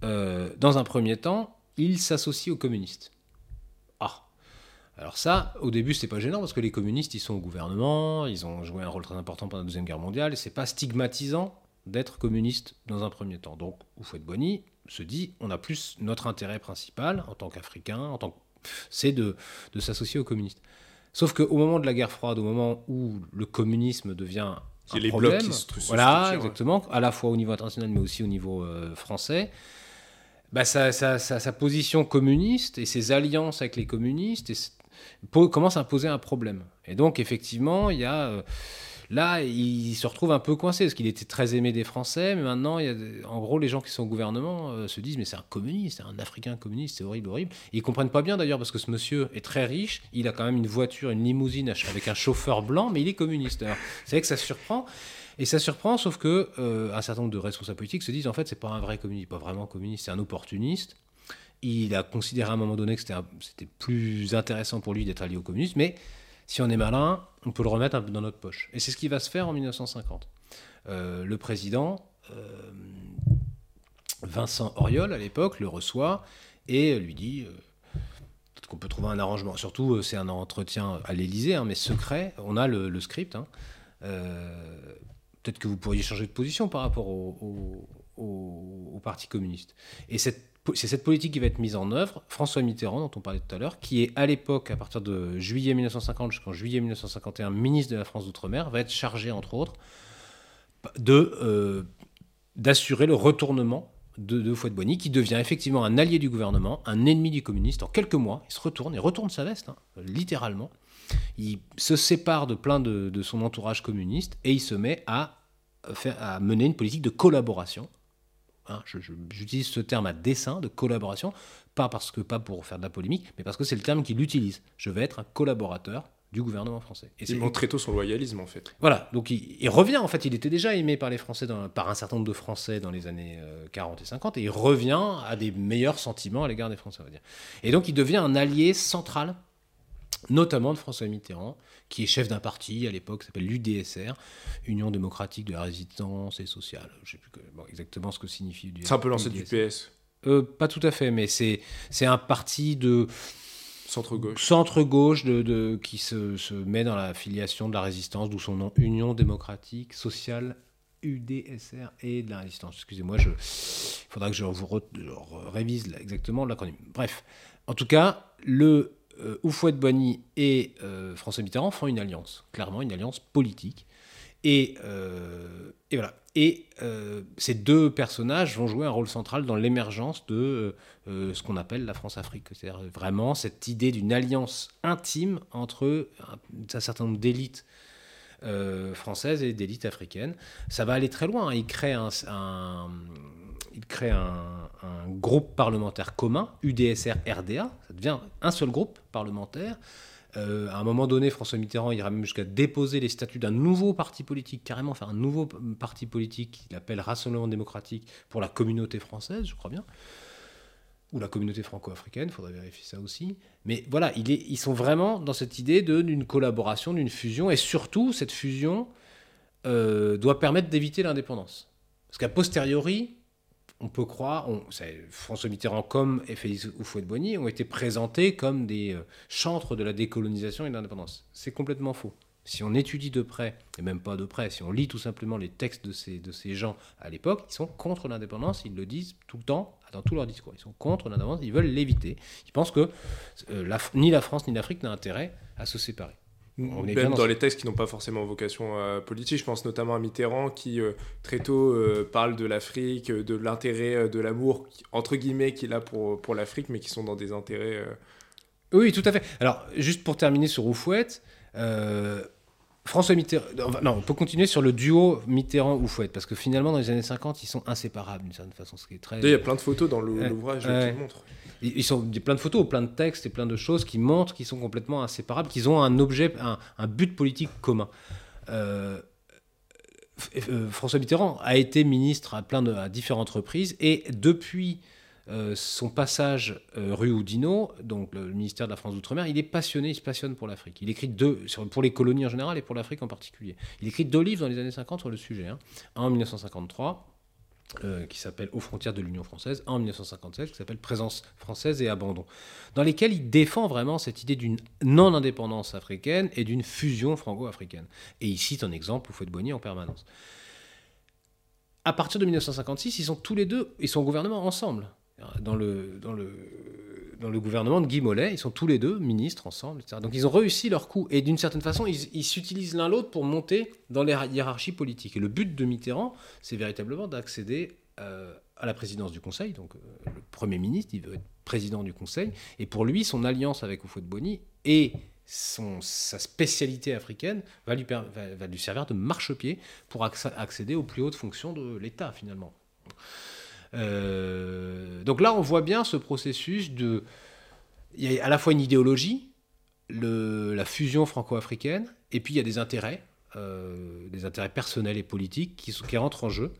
euh, dans un premier temps, il s'associe aux communistes. Ah Alors ça, au début, c'est pas gênant parce que les communistes, ils sont au gouvernement, ils ont joué un rôle très important pendant la Deuxième Guerre mondiale, et c'est pas stigmatisant d'être communiste dans un premier temps. Donc, Oufouette-Boigny se dit, on a plus notre intérêt principal en tant qu'Africain, en tant c'est de, de s'associer aux communistes. Sauf qu'au moment de la guerre froide, au moment où le communisme devient un les problème, blocs qui se voilà, exactement, à la fois au niveau international mais aussi au niveau euh, français, bah, sa, sa, position communiste et ses alliances avec les communistes et, commencent à poser un problème. Et donc effectivement, il y a euh, Là, il se retrouve un peu coincé parce qu'il était très aimé des Français, mais maintenant, il y a, en gros, les gens qui sont au gouvernement euh, se disent mais c'est un communiste, un Africain communiste, c'est horrible, horrible. Et ils comprennent pas bien d'ailleurs parce que ce monsieur est très riche, il a quand même une voiture, une limousine avec un chauffeur blanc, mais il est communiste. C'est vrai que ça surprend. Et ça surprend, sauf que euh, un certain nombre de responsables politiques se disent en fait c'est pas un vrai communiste, pas vraiment communiste, c'est un opportuniste. Il a considéré à un moment donné que c'était plus intéressant pour lui d'être allié au communisme, mais si on est malin, on peut le remettre un peu dans notre poche. Et c'est ce qui va se faire en 1950. Euh, le président, euh, Vincent Auriol, à l'époque, le reçoit et lui dit euh, qu'on peut trouver un arrangement. Surtout, c'est un entretien à l'Élysée, hein, mais secret. On a le, script. Hein. peut-être que vous pourriez changer de position par rapport au, au Parti communiste. Et cette c'est cette politique qui va être mise en œuvre. François Mitterrand, dont on parlait tout à l'heure, qui est à l'époque, à partir de juillet 1950 jusqu'en juillet 1951, ministre de la France d'Outre-mer, va être chargé, entre autres, de, euh, d'assurer le retournement de, de Fouette-Boigny, qui devient effectivement un allié du gouvernement, un ennemi du communiste. En quelques mois, il se retourne, il retourne sa veste, hein, littéralement. Il se sépare de plein de, de, son entourage communiste et il se met à, faire, à mener une politique de collaboration Hein, j'utilise ce terme à dessein de collaboration, pas parce que pas pour faire de la polémique, mais parce que c'est le terme qu'il utilise. Je vais être un collaborateur du gouvernement français. Et il montre très tôt son loyalisme en fait. Voilà, donc il, revient en fait, il était déjà aimé par les Français, par un certain nombre de Français dans les années 40 euh, et 50, et il revient à des meilleurs sentiments à l'égard des Français, on va dire. Et donc il devient un allié central notamment de François Mitterrand, qui est chef d'un parti à l'époque s'appelle l'UDSR, Union démocratique de la résistance et sociale. Je ne sais plus exactement ce que signifie. C'est un peu l'ancêtre du PS euh, Pas tout à fait, mais c'est un parti de. Centre-gauche. Centre-gauche de, de, qui se, se, met dans la filiation de la résistance, d'où son nom Union démocratique, sociale, UDSR et de la résistance. Excusez-moi, il faudra que je vous révise exactement l'acronyme. Bref, en tout cas, le euh, Oufouette-Boigny et euh, François Mitterrand font une alliance, clairement une alliance politique. Et, euh, voilà. Et ces deux personnages vont jouer un rôle central dans l'émergence de ce qu'on appelle la France-Afrique. C'est-à-dire vraiment cette idée d'une alliance intime entre un, certain nombre d'élites française et d'élite africaine. Ça va aller très loin. Hein. Il crée un, il crée un, groupe parlementaire commun, UDSR-RDA, ça devient un seul groupe parlementaire. Euh, à un moment donné, François Mitterrand ira même jusqu'à déposer les statuts d'un nouveau parti politique, carrément faire un nouveau parti politique qu'il appelle Rassemblement démocratique pour la communauté française, je crois bien, ou la communauté franco-africaine, il faudrait vérifier ça aussi. Mais voilà, ils sont vraiment dans cette idée d'une collaboration, d'une fusion, et surtout, cette fusion euh, doit permettre d'éviter l'indépendance. Parce qu'à posteriori, on peut croire, François Mitterrand comme Félix Houphouët-Boigny ont été présentés comme des euh, chantres de la décolonisation et de l'indépendance. C'est complètement faux. Si on étudie de près, et même pas de près, si on lit tout simplement les textes de ces, de ces gens à l'époque, ils sont contre l'indépendance, ils le disent tout le temps, dans tous leurs discours. Ils sont contre l'indépendance, ils veulent l'éviter. Ils pensent que euh, ni la France ni l'Afrique n'ont intérêt à se séparer. Même dans, les textes qui n'ont pas forcément vocation euh, politique, je pense notamment à Mitterrand qui euh, très tôt euh, parle de l'Afrique, de l'intérêt, de l'amour entre guillemets qu'il a pour, pour l'Afrique, mais qui sont dans des intérêts. Oui, tout à fait. Alors, juste pour terminer sur Oufouette, François Mitterrand. Non, on peut continuer sur le duo Mitterrand-Oufouette, parce que finalement, dans les années 50, ils sont inséparables d'une certaine façon. Ce qui est très... Il y a plein de photos dans l'ouvrage qui montrent ils sont plein de photos, plein de textes et plein de choses qui montrent qu'ils sont complètement inséparables, qu'ils ont un objet, un, but politique commun. Euh, euh, François Mitterrand a été ministre à, plein de, à différentes reprises et depuis euh, son passage rue Oudinot, donc le ministère de la France d'Outre-mer, il est passionné, il se passionne pour l'Afrique. Il écrit deux, pour les colonies en général et pour l'Afrique en particulier. Il écrit deux livres dans les années 50 sur le sujet. Hein. Un en 1953 euh, qui s'appelle Aux frontières de l'Union française, en 1957, qui s'appelle Présence française et abandon, dans lesquels il défend vraiment cette idée d'une non-indépendance africaine et d'une fusion franco-africaine. Et il cite un exemple de boigny en permanence. À partir de 1956, ils sont tous les deux, ils sont au gouvernement ensemble. Dans le, dans le, dans le gouvernement de Guy Mollet, ils sont tous les deux ministres ensemble, etc. Donc ils ont réussi leur coup. Et d'une certaine façon, ils s'utilisent l'un l'autre pour monter dans les hiérarchies politiques. Et le but de Mitterrand, c'est véritablement d'accéder euh, à la présidence du Conseil. Donc euh, le Premier ministre, il veut être président du Conseil. Et pour lui, son alliance avec Houphouët-Boigny et son, sa spécialité africaine va lui, va lui servir de marchepied pour accéder aux plus hautes fonctions de l'État, finalement. Euh, donc là, on voit bien ce processus de. Il y a à la fois une idéologie, le, la fusion franco-africaine, et puis il y a des intérêts, euh, des intérêts personnels et politiques qui, qui rentrent en jeu.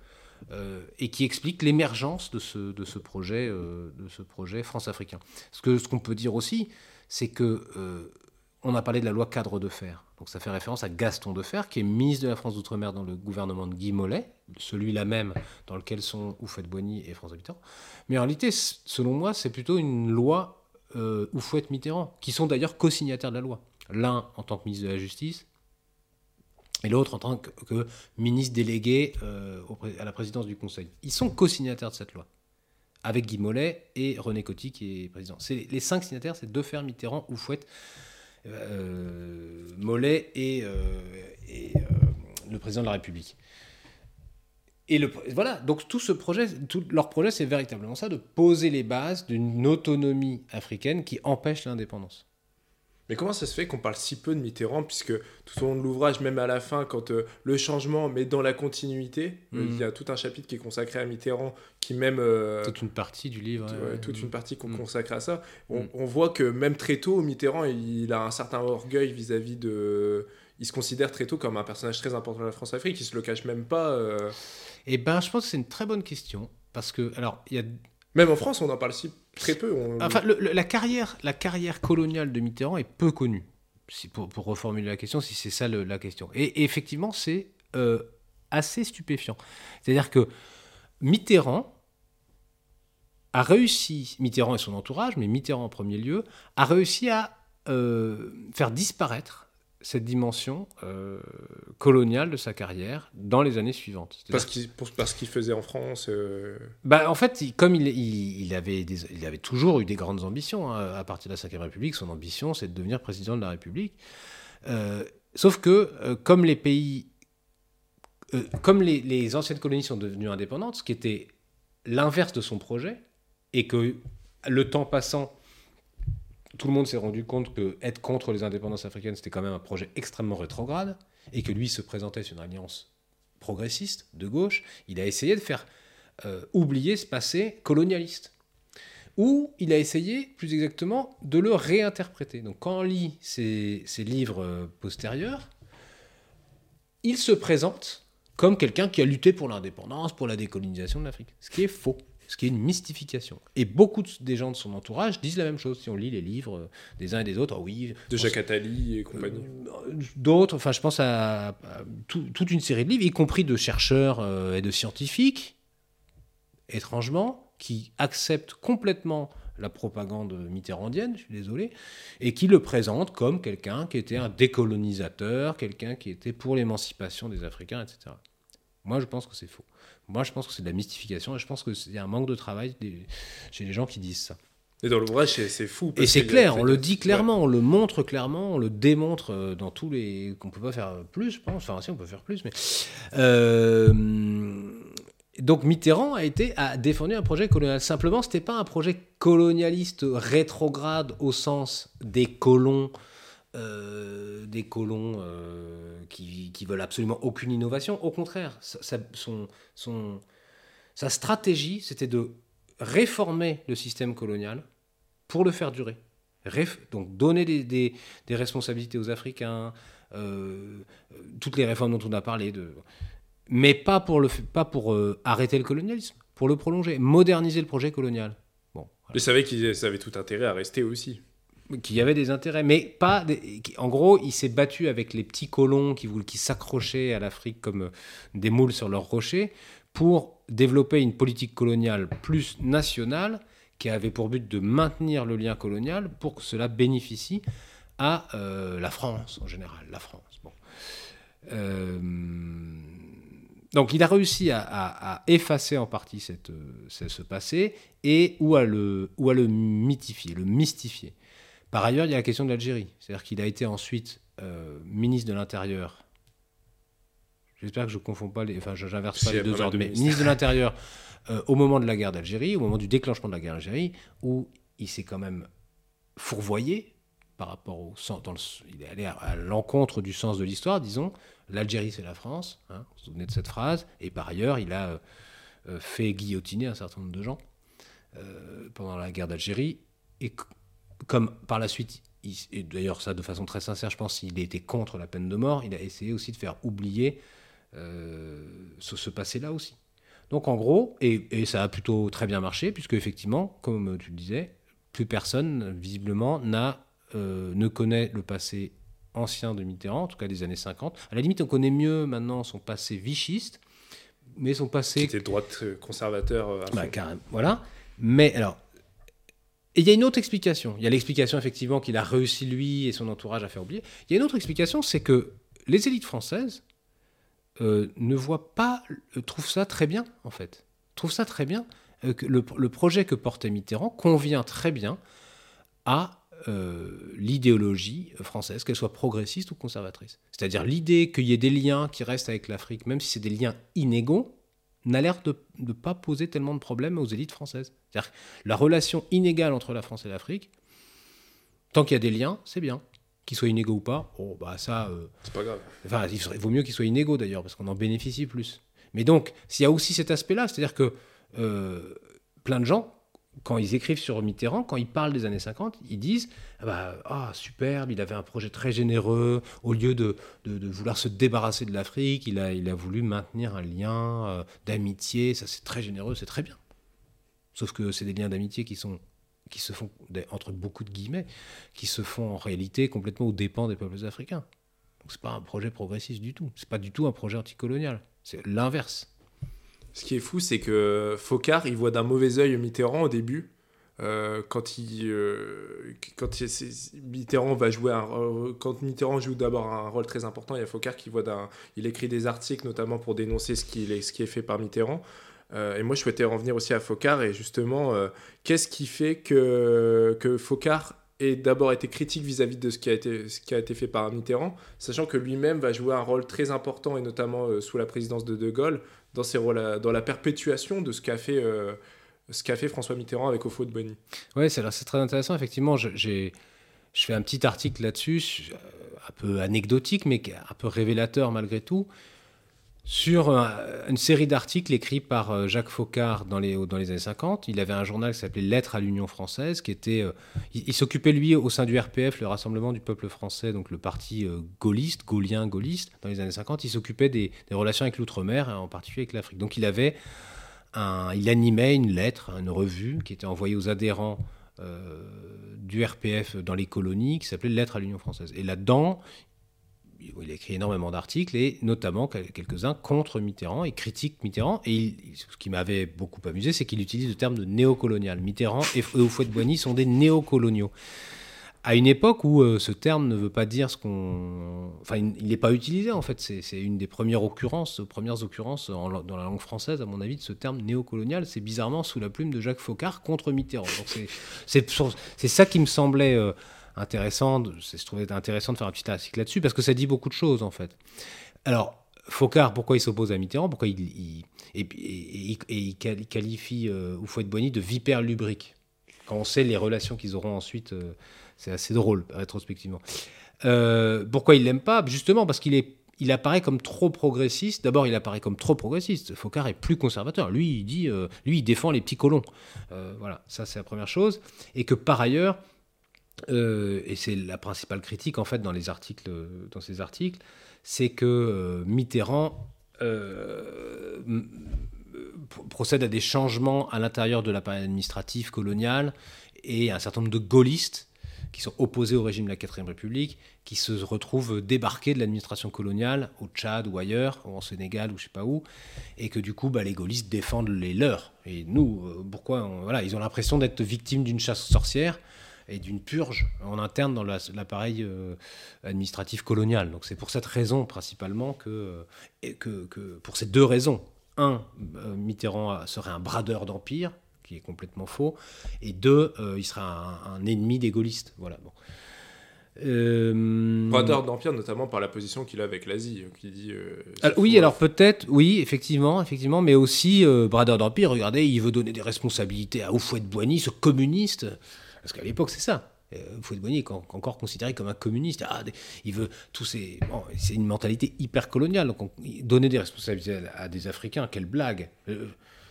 Euh, et qui expliquent l'émergence de ce, de ce projet, ce projet France-africain. Ce que ce qu'on peut dire aussi, c'est que on a parlé de la loi cadre de fer. Donc ça fait référence à Gaston Defer, qui est ministre de la France d'Outre-mer dans le gouvernement de Guy Mollet, celui-là même dans lequel sont Oufouette-Boigny et François Mitterrand. Mais en réalité, selon moi, c'est plutôt une loi euh, Oufouette-Mitterrand, qui sont d'ailleurs co-signataires de la loi. L'un en tant que ministre de la Justice, et l'autre en tant que, ministre délégué euh, à la présidence du Conseil. Ils sont co-signataires de cette loi, avec Guy Mollet et René Coty qui est président. Les cinq signataires, c'est Defer, Mitterrand, Oufouette, Mollet et, euh, euh, le président de la République. Et le, voilà, donc tout ce projet, tout leur projet, c'est véritablement ça, de poser les bases d'une autonomie africaine qui empêche l'indépendance. Mais comment ça se fait qu'on parle si peu de Mitterrand, puisque tout au long de l'ouvrage, même à la fin, quand euh, le changement met dans la continuité, euh, il y a mm. tout un chapitre qui est consacré à Mitterrand, qui même... Euh, toute une partie du livre. toute une partie qu'on mm. consacre à ça. On, mm. on, voit que même très tôt, Mitterrand, il, a un certain orgueil vis-à-vis de... Il se considère très tôt comme un personnage très important de la France-Afrique, il se le cache même pas. Eh ben, je pense que c'est une très bonne question, parce que, alors, il y a même en France, on en parle si très peu. Enfin, la, carrière, la carrière coloniale de Mitterrand est peu connue. Si, pour, reformuler la question, si c'est ça la question. Et, effectivement, c'est euh, assez stupéfiant. C'est-à-dire que Mitterrand a réussi, Mitterrand et son entourage, mais Mitterrand en premier lieu, a réussi à euh, faire disparaître cette dimension euh, coloniale de sa carrière dans les années suivantes. Parce qu'il parce qu'il faisait en France euh, bah, En fait, comme il, il, avait il avait toujours eu des grandes ambitions hein, à partir de la Ve République, son ambition c'est de devenir président de la République. Euh, sauf que comme les pays... comme les, les anciennes colonies sont devenues indépendantes, ce qui était l'inverse de son projet, et que le temps passant, tout le monde s'est rendu compte que être contre les indépendances africaines, c'était quand même un projet extrêmement rétrograde. et que lui se présentait sur une alliance progressiste de gauche, il a essayé de faire euh, oublier ce passé colonialiste. Ou il a essayé, plus exactement, de le réinterpréter. Donc quand on lit ses, livres euh, postérieurs, il se présente comme quelqu'un qui a lutté pour l'indépendance, pour la décolonisation de l'Afrique. Ce qui est faux ce qui est une mystification. Et beaucoup des gens de son entourage disent la même chose. Si on lit les livres euh, des uns et des autres, oh oui. De Jacques Attali et compagnie. Euh, d'autres, enfin, je pense à, toute une série de livres, y compris de chercheurs euh, et de scientifiques, étrangement, qui acceptent complètement la propagande mitterrandienne, je suis désolé, et qui le présentent comme quelqu'un qui était un décolonisateur, quelqu'un qui était pour l'émancipation des Africains, etc. Moi, je pense que c'est faux. Moi, je pense que c'est de la mystification et je pense qu'il y a un manque de travail chez les gens qui disent ça. Et dans l'ouvrage, c'est fou. et c'est clair, on le dit clairement, on le montre clairement, on le démontre euh, dans tous les. qu'on peut pas faire plus, je pense. Enfin, si, on peut faire plus, mais. Euh, donc Mitterrand a été a défendu un projet colonial. Simplement, c'était pas un projet colonialiste rétrograde au sens des colons euh, des colons euh, qui, qui, veulent absolument aucune innovation. Au contraire, sa, stratégie, c'était de réformer le système colonial pour le faire durer. donc donner des, des, responsabilités aux Africains, euh, toutes les réformes dont on a parlé, de, mais pas pour, le, pas pour arrêter le colonialisme, pour le prolonger, moderniser le projet colonial. Bon, voilà. Je savais qu'ils avaient tout intérêt à rester aussi qui avait des intérêts, mais pas. en gros, il s'est battu avec les petits colons qui, qui s'accrochaient à l'Afrique comme euh, des moules sur leurs rochers pour développer une politique coloniale plus nationale qui avait pour but de maintenir le lien colonial pour que cela bénéficie à euh, la France en général. La France. Euh, donc il a réussi à, effacer en partie cette, ce passé et ou à le, ou à le mythifier, le mystifier. Par ailleurs, il y a la question de l'Algérie. C'est-à-dire qu'il a été ensuite euh, ministre de l'Intérieur. J'espère que je ne confonds pas les. Enfin, j'inverse pas les deux ordres. Mais ministre de l'Intérieur euh, au moment de la guerre d'Algérie, au moment du déclenchement de la guerre d'Algérie, où il s'est quand même fourvoyé par rapport au sens. il est allé à, l'encontre du sens de l'histoire, disons. L'Algérie, c'est la France. Hein, vous vous souvenez de cette phrase. Et par ailleurs, il a euh, fait guillotiner un certain nombre de gens pendant la guerre d'Algérie. Et comme par la suite, et d'ailleurs ça de façon très sincère, je pense qu'il était contre la peine de mort, il a essayé aussi de faire oublier euh, ce, passé-là aussi. Donc en gros, et, ça a plutôt très bien marché, puisque effectivement, comme tu le disais, plus personne, visiblement, n'a, euh, ne connaît le passé ancien de Mitterrand, en tout cas des années 50. À la limite, on connaît mieux maintenant son passé vichiste, mais son passé... Qui était droite euh, conservateur. Bah, carrément, voilà. Mais alors, et il y a une autre explication. Il y a l'explication effectivement qu'il a réussi lui et son entourage à faire oublier. Il y a une autre explication, c'est que les élites françaises euh, ne voient pas, euh, trouvent ça très bien en fait. Trouvent ça très bien euh, que le, projet que portait Mitterrand convient très bien à l'idéologie française, qu'elle soit progressiste ou conservatrice. C'est-à-dire l'idée qu'il y ait des liens qui restent avec l'Afrique, même si c'est des liens inégaux, n'a l'air de ne pas poser tellement de problèmes aux élites françaises. C'est-à-dire la relation inégale entre la France et l'Afrique, tant qu'il y a des liens, c'est bien. Qu'ils soient inégaux ou pas, oh, bah ça. Euh, c'est pas grave. Enfin, il vaut mieux qu'ils soient inégaux d'ailleurs, parce qu'on en bénéficie plus. Mais donc, s'il y a aussi cet aspect-là, c'est-à-dire que euh, plein de gens quand ils écrivent sur Mitterrand, quand ils parlent des années 50, ils disent ah, bah, ah superbe, il avait un projet très généreux. Au lieu de, vouloir se débarrasser de l'Afrique, il a, voulu maintenir un lien euh, d'amitié. Ça, c'est très généreux, c'est très bien. Sauf que c'est des liens d'amitié qui qui se font entre beaucoup de guillemets, qui se font en réalité complètement aux dépens des peuples africains. Donc c'est pas un projet progressiste du tout. C'est pas du tout un projet anticolonial. C'est l'inverse. Ce qui est fou, c'est que Focard, il voit d'un mauvais œil Mitterrand au début. Euh, quand il, euh, quand Mitterrand va jouer un, quand Mitterrand joue d'abord un rôle très important, il y a Focard qui voit d'un, il écrit des articles notamment pour dénoncer ce qui est, ce qui est fait par Mitterrand. Euh, et moi, je souhaitais revenir aussi à Focard et justement, qu'est-ce qui fait que que ait d'abord été critique vis-à-vis de ce qui a été ce qui a été fait par Mitterrand, sachant que lui-même va jouer un rôle très important et notamment sous la présidence de De Gaulle dans, la perpétuation de ce qu'a fait, euh, François Mitterrand avec Au de Bonny. Oui, c'est, c'est très intéressant. Effectivement, j'ai, je fais un petit article là-dessus, euh, un peu anecdotique, mais un peu révélateur malgré tout, sur une série d'articles écrits par euh, Jacques Faucard dans les, dans années 50. Il avait un journal qui s'appelait Lettres à l'Union française, qui était. Euh, il, s'occupait, lui, au sein du RPF, le Rassemblement du peuple français, donc le parti gaulliste, gaulien, gaulliste, dans les années 50. Il s'occupait des, relations avec l'outre-mer, en particulier avec l'Afrique. Donc il avait. Un, il animait une lettre, une revue qui était envoyée aux adhérents euh, du RPF dans les colonies qui s'appelait Lettres à l'Union française. Et là-dedans, il écrit énormément d'articles et notamment quelques-uns contre Mitterrand et critique Mitterrand. Et ce qui m'avait beaucoup amusé, c'est qu'il utilise le terme de néocolonial. Mitterrand et Houphouët-Boigny sont des néocoloniaux à une époque où euh, ce terme ne veut pas dire ce qu'on. Enfin, il n'est pas utilisé en fait. C'est une des premières occurrences, premières occurrences dans la langue française, à mon avis, de ce terme néocolonial. C'est bizarrement sous la plume de Jacques Faucard contre Mitterrand. C'est ça qui me semblait euh, intéressant. Je trouvais intéressant de faire un petit article là-dessus parce que ça dit beaucoup de choses en fait. Alors. Faucard, pourquoi il s'oppose à Mitterrand? Pourquoi il, et, il qualifie euh, Houphouët-Boigny de vipère lubrique Quand on sait les relations qu'ils auront ensuite euh, c'est assez drôle, rétrospectivement. Euh, pourquoi il l'aime pas? Justement parce qu'il est il apparaît comme trop progressiste. D'abord, il apparaît comme trop progressiste. Focard est plus conservateur. Lui, il dit, euh, lui, il défend les petits colons. Voilà, ça c'est la première chose. Et que par ailleurs, et c'est la principale critique en fait dans les articles, dans ces articles, c'est que Mitterrand procède à des changements à l'intérieur de l'appareil administratif colonial et un certain nombre de gaullistes qui sont opposés au régime de la 4ème République, qui se retrouvent débarqués de l'administration coloniale au Tchad ou ailleurs, ou en Sénégal ou je sais pas où, et que du coup bah, les gaullistes défendent les leurs. Et nous, euh, pourquoi voilà, Ils ont l'impression d'être victimes d'une chasse sorcière et d'une purge en interne dans l'appareil euh, administratif colonial. Donc c'est pour cette raison principalement que, et que, que, pour ces deux raisons. Un, euh, Mitterrand serait un bradeur d'empire, est complètement faux. Et deux, euh, il sera un, ennemi des gaullistes. Voilà. Bon. Euh... d'empire, notamment par la position qu'il a avec l'Asie, qui dit. Euh, oui, alors peut-être, oui, effectivement, effectivement, mais aussi euh, bradeur d'empire. Regardez, il veut donner des responsabilités à Houphouët-Boigny, ce communiste, parce qu'à l'époque c'est ça. Houphouët-Boigny est encore considéré comme un communiste. Ah, il veut tous ces. c'est une mentalité hyper coloniale. Donc, donner des responsabilités à, des Africains, quelle blague.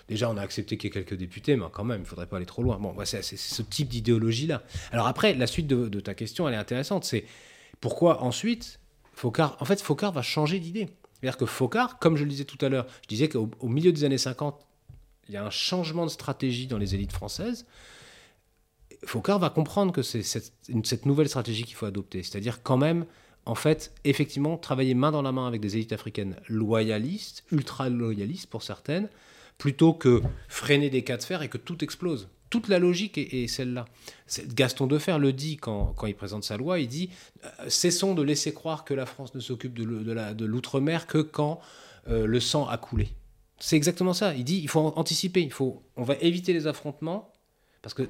Déjà, on a accepté qu'il y ait quelques députés, mais quand même, il ne faudrait pas aller trop loin. Bon, c'est ce type d'idéologie-là. Alors après, la suite de, ta question, elle est intéressante. C'est pourquoi ensuite, Focard, en fait, Focard va changer d'idée. C'est-à-dire que Focard, comme je le disais tout à l'heure, je disais qu'au milieu des années 50, il y a un changement de stratégie dans les élites françaises. Focard va comprendre que c'est cette, cette, nouvelle stratégie qu'il faut adopter. C'est-à-dire quand même, en fait, effectivement, travailler main dans la main avec des élites africaines loyalistes, ultra-loyalistes pour certaines, plutôt que freiner des cas de fer et que tout explose. Toute la logique est, celle-là. Gaston Defer le dit quand, il présente sa loi, il dit euh, cessons de laisser croire que la France ne s'occupe de l'outre-mer que quand euh, le sang a coulé. C'est exactement ça. Il dit il faut anticiper, il faut, on va éviter les affrontements parce que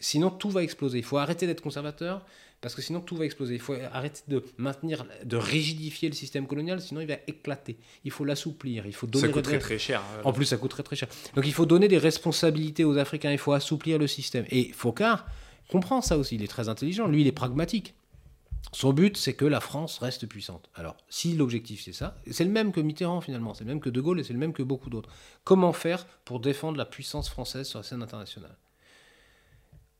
sinon tout va exploser. Il faut arrêter d'être conservateur parce que sinon tout va exploser. Il faut arrêter de maintenir, de rigidifier le système colonial, sinon il va éclater. Il faut l'assouplir, il faut donner. Ça coûterait très cher. Hein. En plus, ça coûterait très cher. Donc il faut donner des responsabilités aux Africains, il faut assouplir le système. Et Focard comprend ça aussi, il est très intelligent, lui il est pragmatique. Son but, c'est que la France reste puissante. Alors, si l'objectif c'est ça, c'est le même que Mitterrand finalement, c'est le même que De Gaulle et c'est le même que beaucoup d'autres. Comment faire pour défendre la puissance française sur la scène internationale?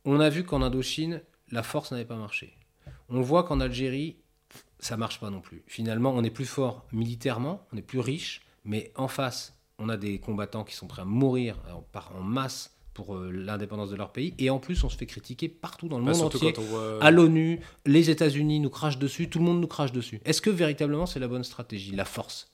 On a vu qu'en Indochine, la force n'avait pas marché. On voit qu'en Algérie, ça marche pas non plus. Finalement, on est plus fort militairement, on est plus riche, mais en face, on a des combattants qui sont prêts à mourir en, masse pour euh, l'indépendance de leur pays. Et en plus, on se fait critiquer partout dans le monde entier. À l'ONU, les États-Unis nous crachent dessus, tout le monde nous crache dessus. Est-ce que véritablement c'est la bonne stratégie, la force?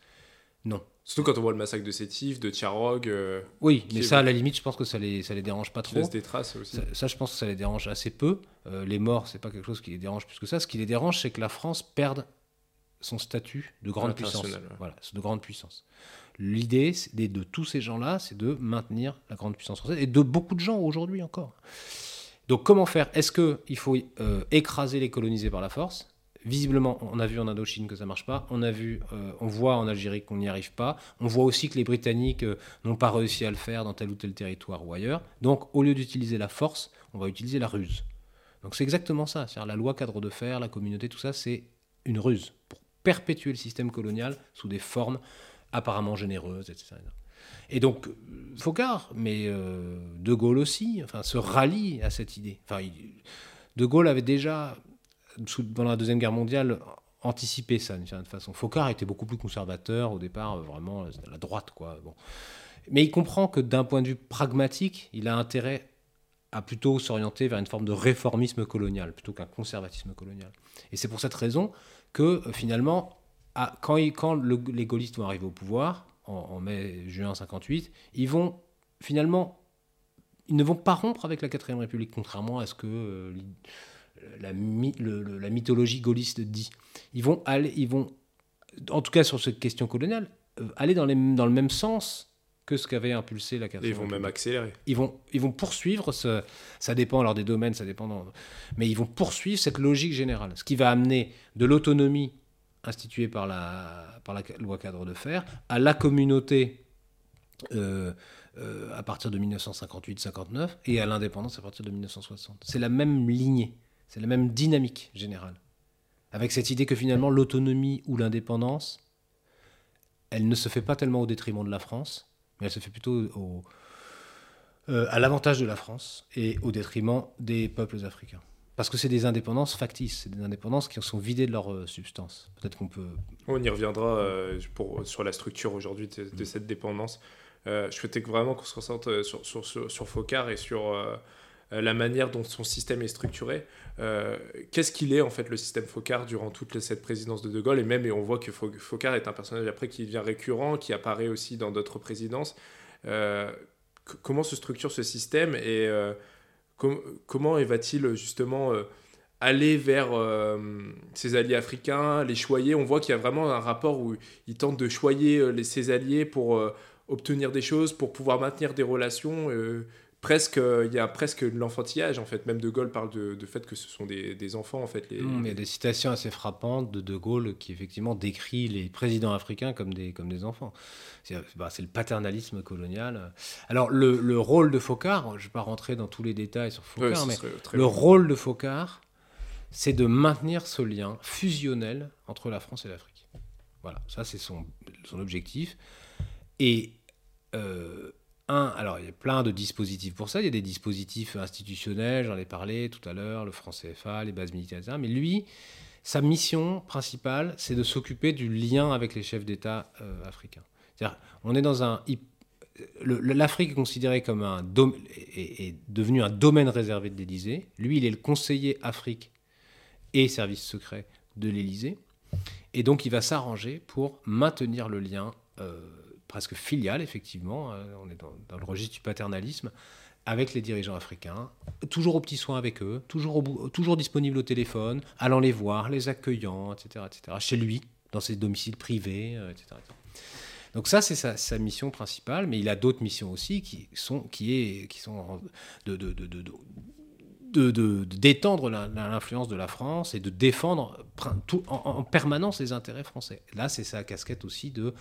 Non. Surtout quand on voit le massacre de Sétif, de Tiarog. Euh, oui, mais ça, à la limite, je pense que ça les, ça les dérange pas trop. Laisse des traces aussi. Ça, je pense que ça les dérange assez peu. Euh, les morts, c'est pas quelque chose qui les dérange plus que ça. Ce qui les dérange, c'est que la France perde son statut de grande puissance. Voilà, de grande puissance. L'idée de tous ces gens-là, c'est de maintenir la grande puissance française et de beaucoup de gens aujourd'hui encore. Donc, comment faire? Est-ce qu'il faut euh, écraser les colonisés par la force? Visiblement, on a vu en Indochine que ça marche pas. On a vu, euh, on voit en Algérie qu'on n'y arrive pas. On voit aussi que les Britanniques euh, n'ont pas réussi à le faire dans tel ou tel territoire ou ailleurs. Donc, au lieu d'utiliser la force, on va utiliser la ruse. Donc c'est exactement ça. C'est-à-dire la loi cadre de fer, la communauté, tout ça, c'est une ruse pour perpétuer le système colonial sous des formes apparemment généreuses, etc. Et donc, Focard, mais euh, De Gaulle aussi, enfin, se rallie à cette idée. Enfin, De Gaulle avait déjà, pendant la Deuxième Guerre mondiale, anticipé ça d'une certaine façon. Focard était beaucoup plus conservateur au départ, vraiment à la droite, quoi. Bon. Mais il comprend que d'un point de vue pragmatique, il a intérêt à plutôt s'orienter vers une forme de réformisme colonial plutôt qu'un conservatisme colonial. Et c'est pour cette raison que euh, finalement, quand, quand les gaullistes vont arriver au pouvoir, en, mai-juin 58, ils vont finalement, ils ne vont pas rompre avec la 4ème République, contrairement à ce que euh, la, la, mythologie gaulliste dit. Ils vont aller, ils vont, en tout cas sur cette question coloniale, euh, aller dans, les, dans le même sens que ce qu'avait impulsé la 4 Ils vont même accélérer. Ils vont, ils vont poursuivre, ce, ça dépend alors des domaines, ça dépend, mais ils vont poursuivre cette logique générale, ce qui va amener de l'autonomie instituée par la, par la loi cadre de fer à la communauté euh, euh, à partir de 1958-59 et à l'indépendance à partir de 1960. C'est la même lignée, c'est la même dynamique générale, avec cette idée que finalement l'autonomie ou l'indépendance, elle ne se fait pas tellement au détriment de la France, mais elle se fait plutôt euh, à l'avantage de la France et au détriment des peuples africains. Parce que c'est des indépendances factices, c'est des indépendances qui sont vidées de leur euh, substance. Peut-être qu'on peut... On y reviendra euh, sur la structure aujourd'hui de, cette dépendance. je souhaitais vraiment qu'on se concentre sur, sur, sur, sur Focard et sur la manière dont son système est structuré. Qu'est-ce qu'il est en fait le système Focard durant toute cette présidence de De Gaulle? Et même et on voit que Focard est un personnage après qui devient récurrent, qui apparaît aussi dans d'autres présidences. comment se structure ce système et comment va-t-il justement euh, aller vers euh, ses alliés africains, les choyer? On voit qu'il y a vraiment un rapport où il tente de choyer euh, ses alliés pour obtenir des choses, pour pouvoir maintenir des relations presque il y a presque l'enfantillage en fait. Même de Gaulle parle de, de fait que ce sont des, des, enfants en fait les... Mmh, il y a des citations assez frappantes de De Gaulle qui effectivement décrit les présidents africains comme des comme des enfants. C'est bah, le paternalisme colonial. Alors le, le, rôle de Focard je vais pas rentrer dans tous les détails sur Focard mais le rôle de Focard c'est de maintenir ce lien fusionnel entre la France et l'Afrique. Voilà ça c'est son, son objectif. Et euh, alors il y a plein de dispositifs pour ça. Il y a des dispositifs institutionnels, j'en ai parlé tout à l'heure, le franc CFA, les bases militaires, etc. Mais lui, sa mission principale, c'est de s'occuper du lien avec les chefs d'État euh, africains. C'est-à-dire, on est dans un. L'Afrique est considérée comme un. est, est devenu un domaine réservé de l'Élysée. Lui, il est le conseiller Afrique et service secret de l'Élysée. Et donc, il va s'arranger pour maintenir le lien. Euh, presque filiale, effectivement, euh, on est dans, le registre du paternalisme, avec les dirigeants africains, toujours aux petits soins avec eux, toujours, toujours disponible au téléphone, allant les voir, les accueillant, etc., etc., chez lui, dans ses domiciles privés, euh, etc., Donc ça, c'est sa, mission principale, mais il a d'autres missions aussi qui sont, qui est, qui sont de, de, de, d'étendre l'influence de la France et de défendre tout, en, en, permanence les intérêts français. Là, c'est sa casquette aussi de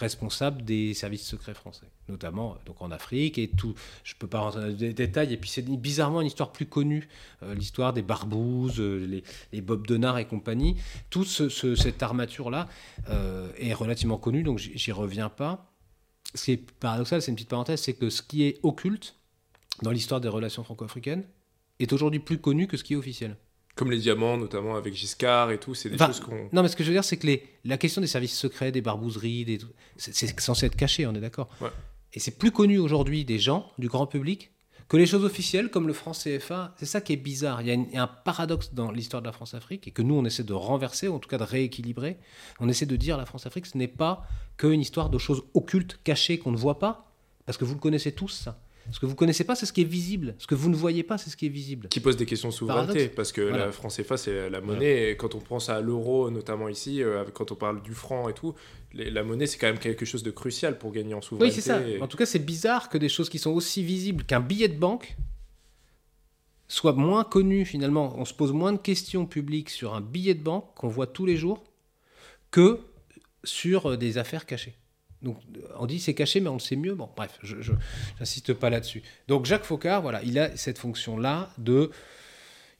responsable des services secrets français, notamment euh, donc en Afrique et tout. Je peux pas rentrer dans les détails. Et puis c'est bizarrement une histoire plus connue, euh, l'histoire des barbouzes, euh, les, Bob Denard et compagnie. Toute ce, cette armature là est relativement connue, donc j'y reviens pas. Ce qui est paradoxal, c'est une petite parenthèse, c'est que ce qui est occulte dans l'histoire des relations franco-africaines est aujourd'hui plus connu que ce qui est officiel. Comme les diamants, notamment avec Giscard et tout, c'est des choses qu'on. Non, mais ce que je veux dire, c'est que les, la question des services secrets, des barbouzeries, des, c'est censé être caché, on est d'accord. Et c'est plus connu aujourd'hui des gens, du grand public, que les choses officielles comme le franc CFA. C'est ça qui est bizarre. Il y, a un paradoxe dans l'histoire de la France-Afrique et que nous, on essaie de renverser, ou en tout cas de rééquilibrer. On essaie de dire la France-Afrique, ce n'est pas qu'une histoire de choses occultes, cachées, qu'on ne voit pas, parce que vous le connaissez tous, ça. Ce que vous connaissez pas, c'est ce qui est visible. Ce que vous ne voyez pas, c'est ce qui est visible. Qui pose des questions de souveraineté, parce que la franc CFA, c'est la monnaie. Et quand on pense à l'euro, notamment ici, euh, quand on parle du franc et tout, la monnaie, c'est quand même quelque chose de crucial pour gagner en souveraineté. Oui, c'est ça. En tout cas, c'est bizarre que des choses qui sont aussi visibles qu'un billet de banque soient moins connues finalement. On se pose moins de questions publiques sur un billet de banque qu'on voit tous les jours que sur euh, des affaires cachées. Donc on dit c'est caché, mais on le sait mieux. Bon, bref, je n'insiste pas là-dessus. Donc Jacques Faucard, voilà, il a cette fonction-là de.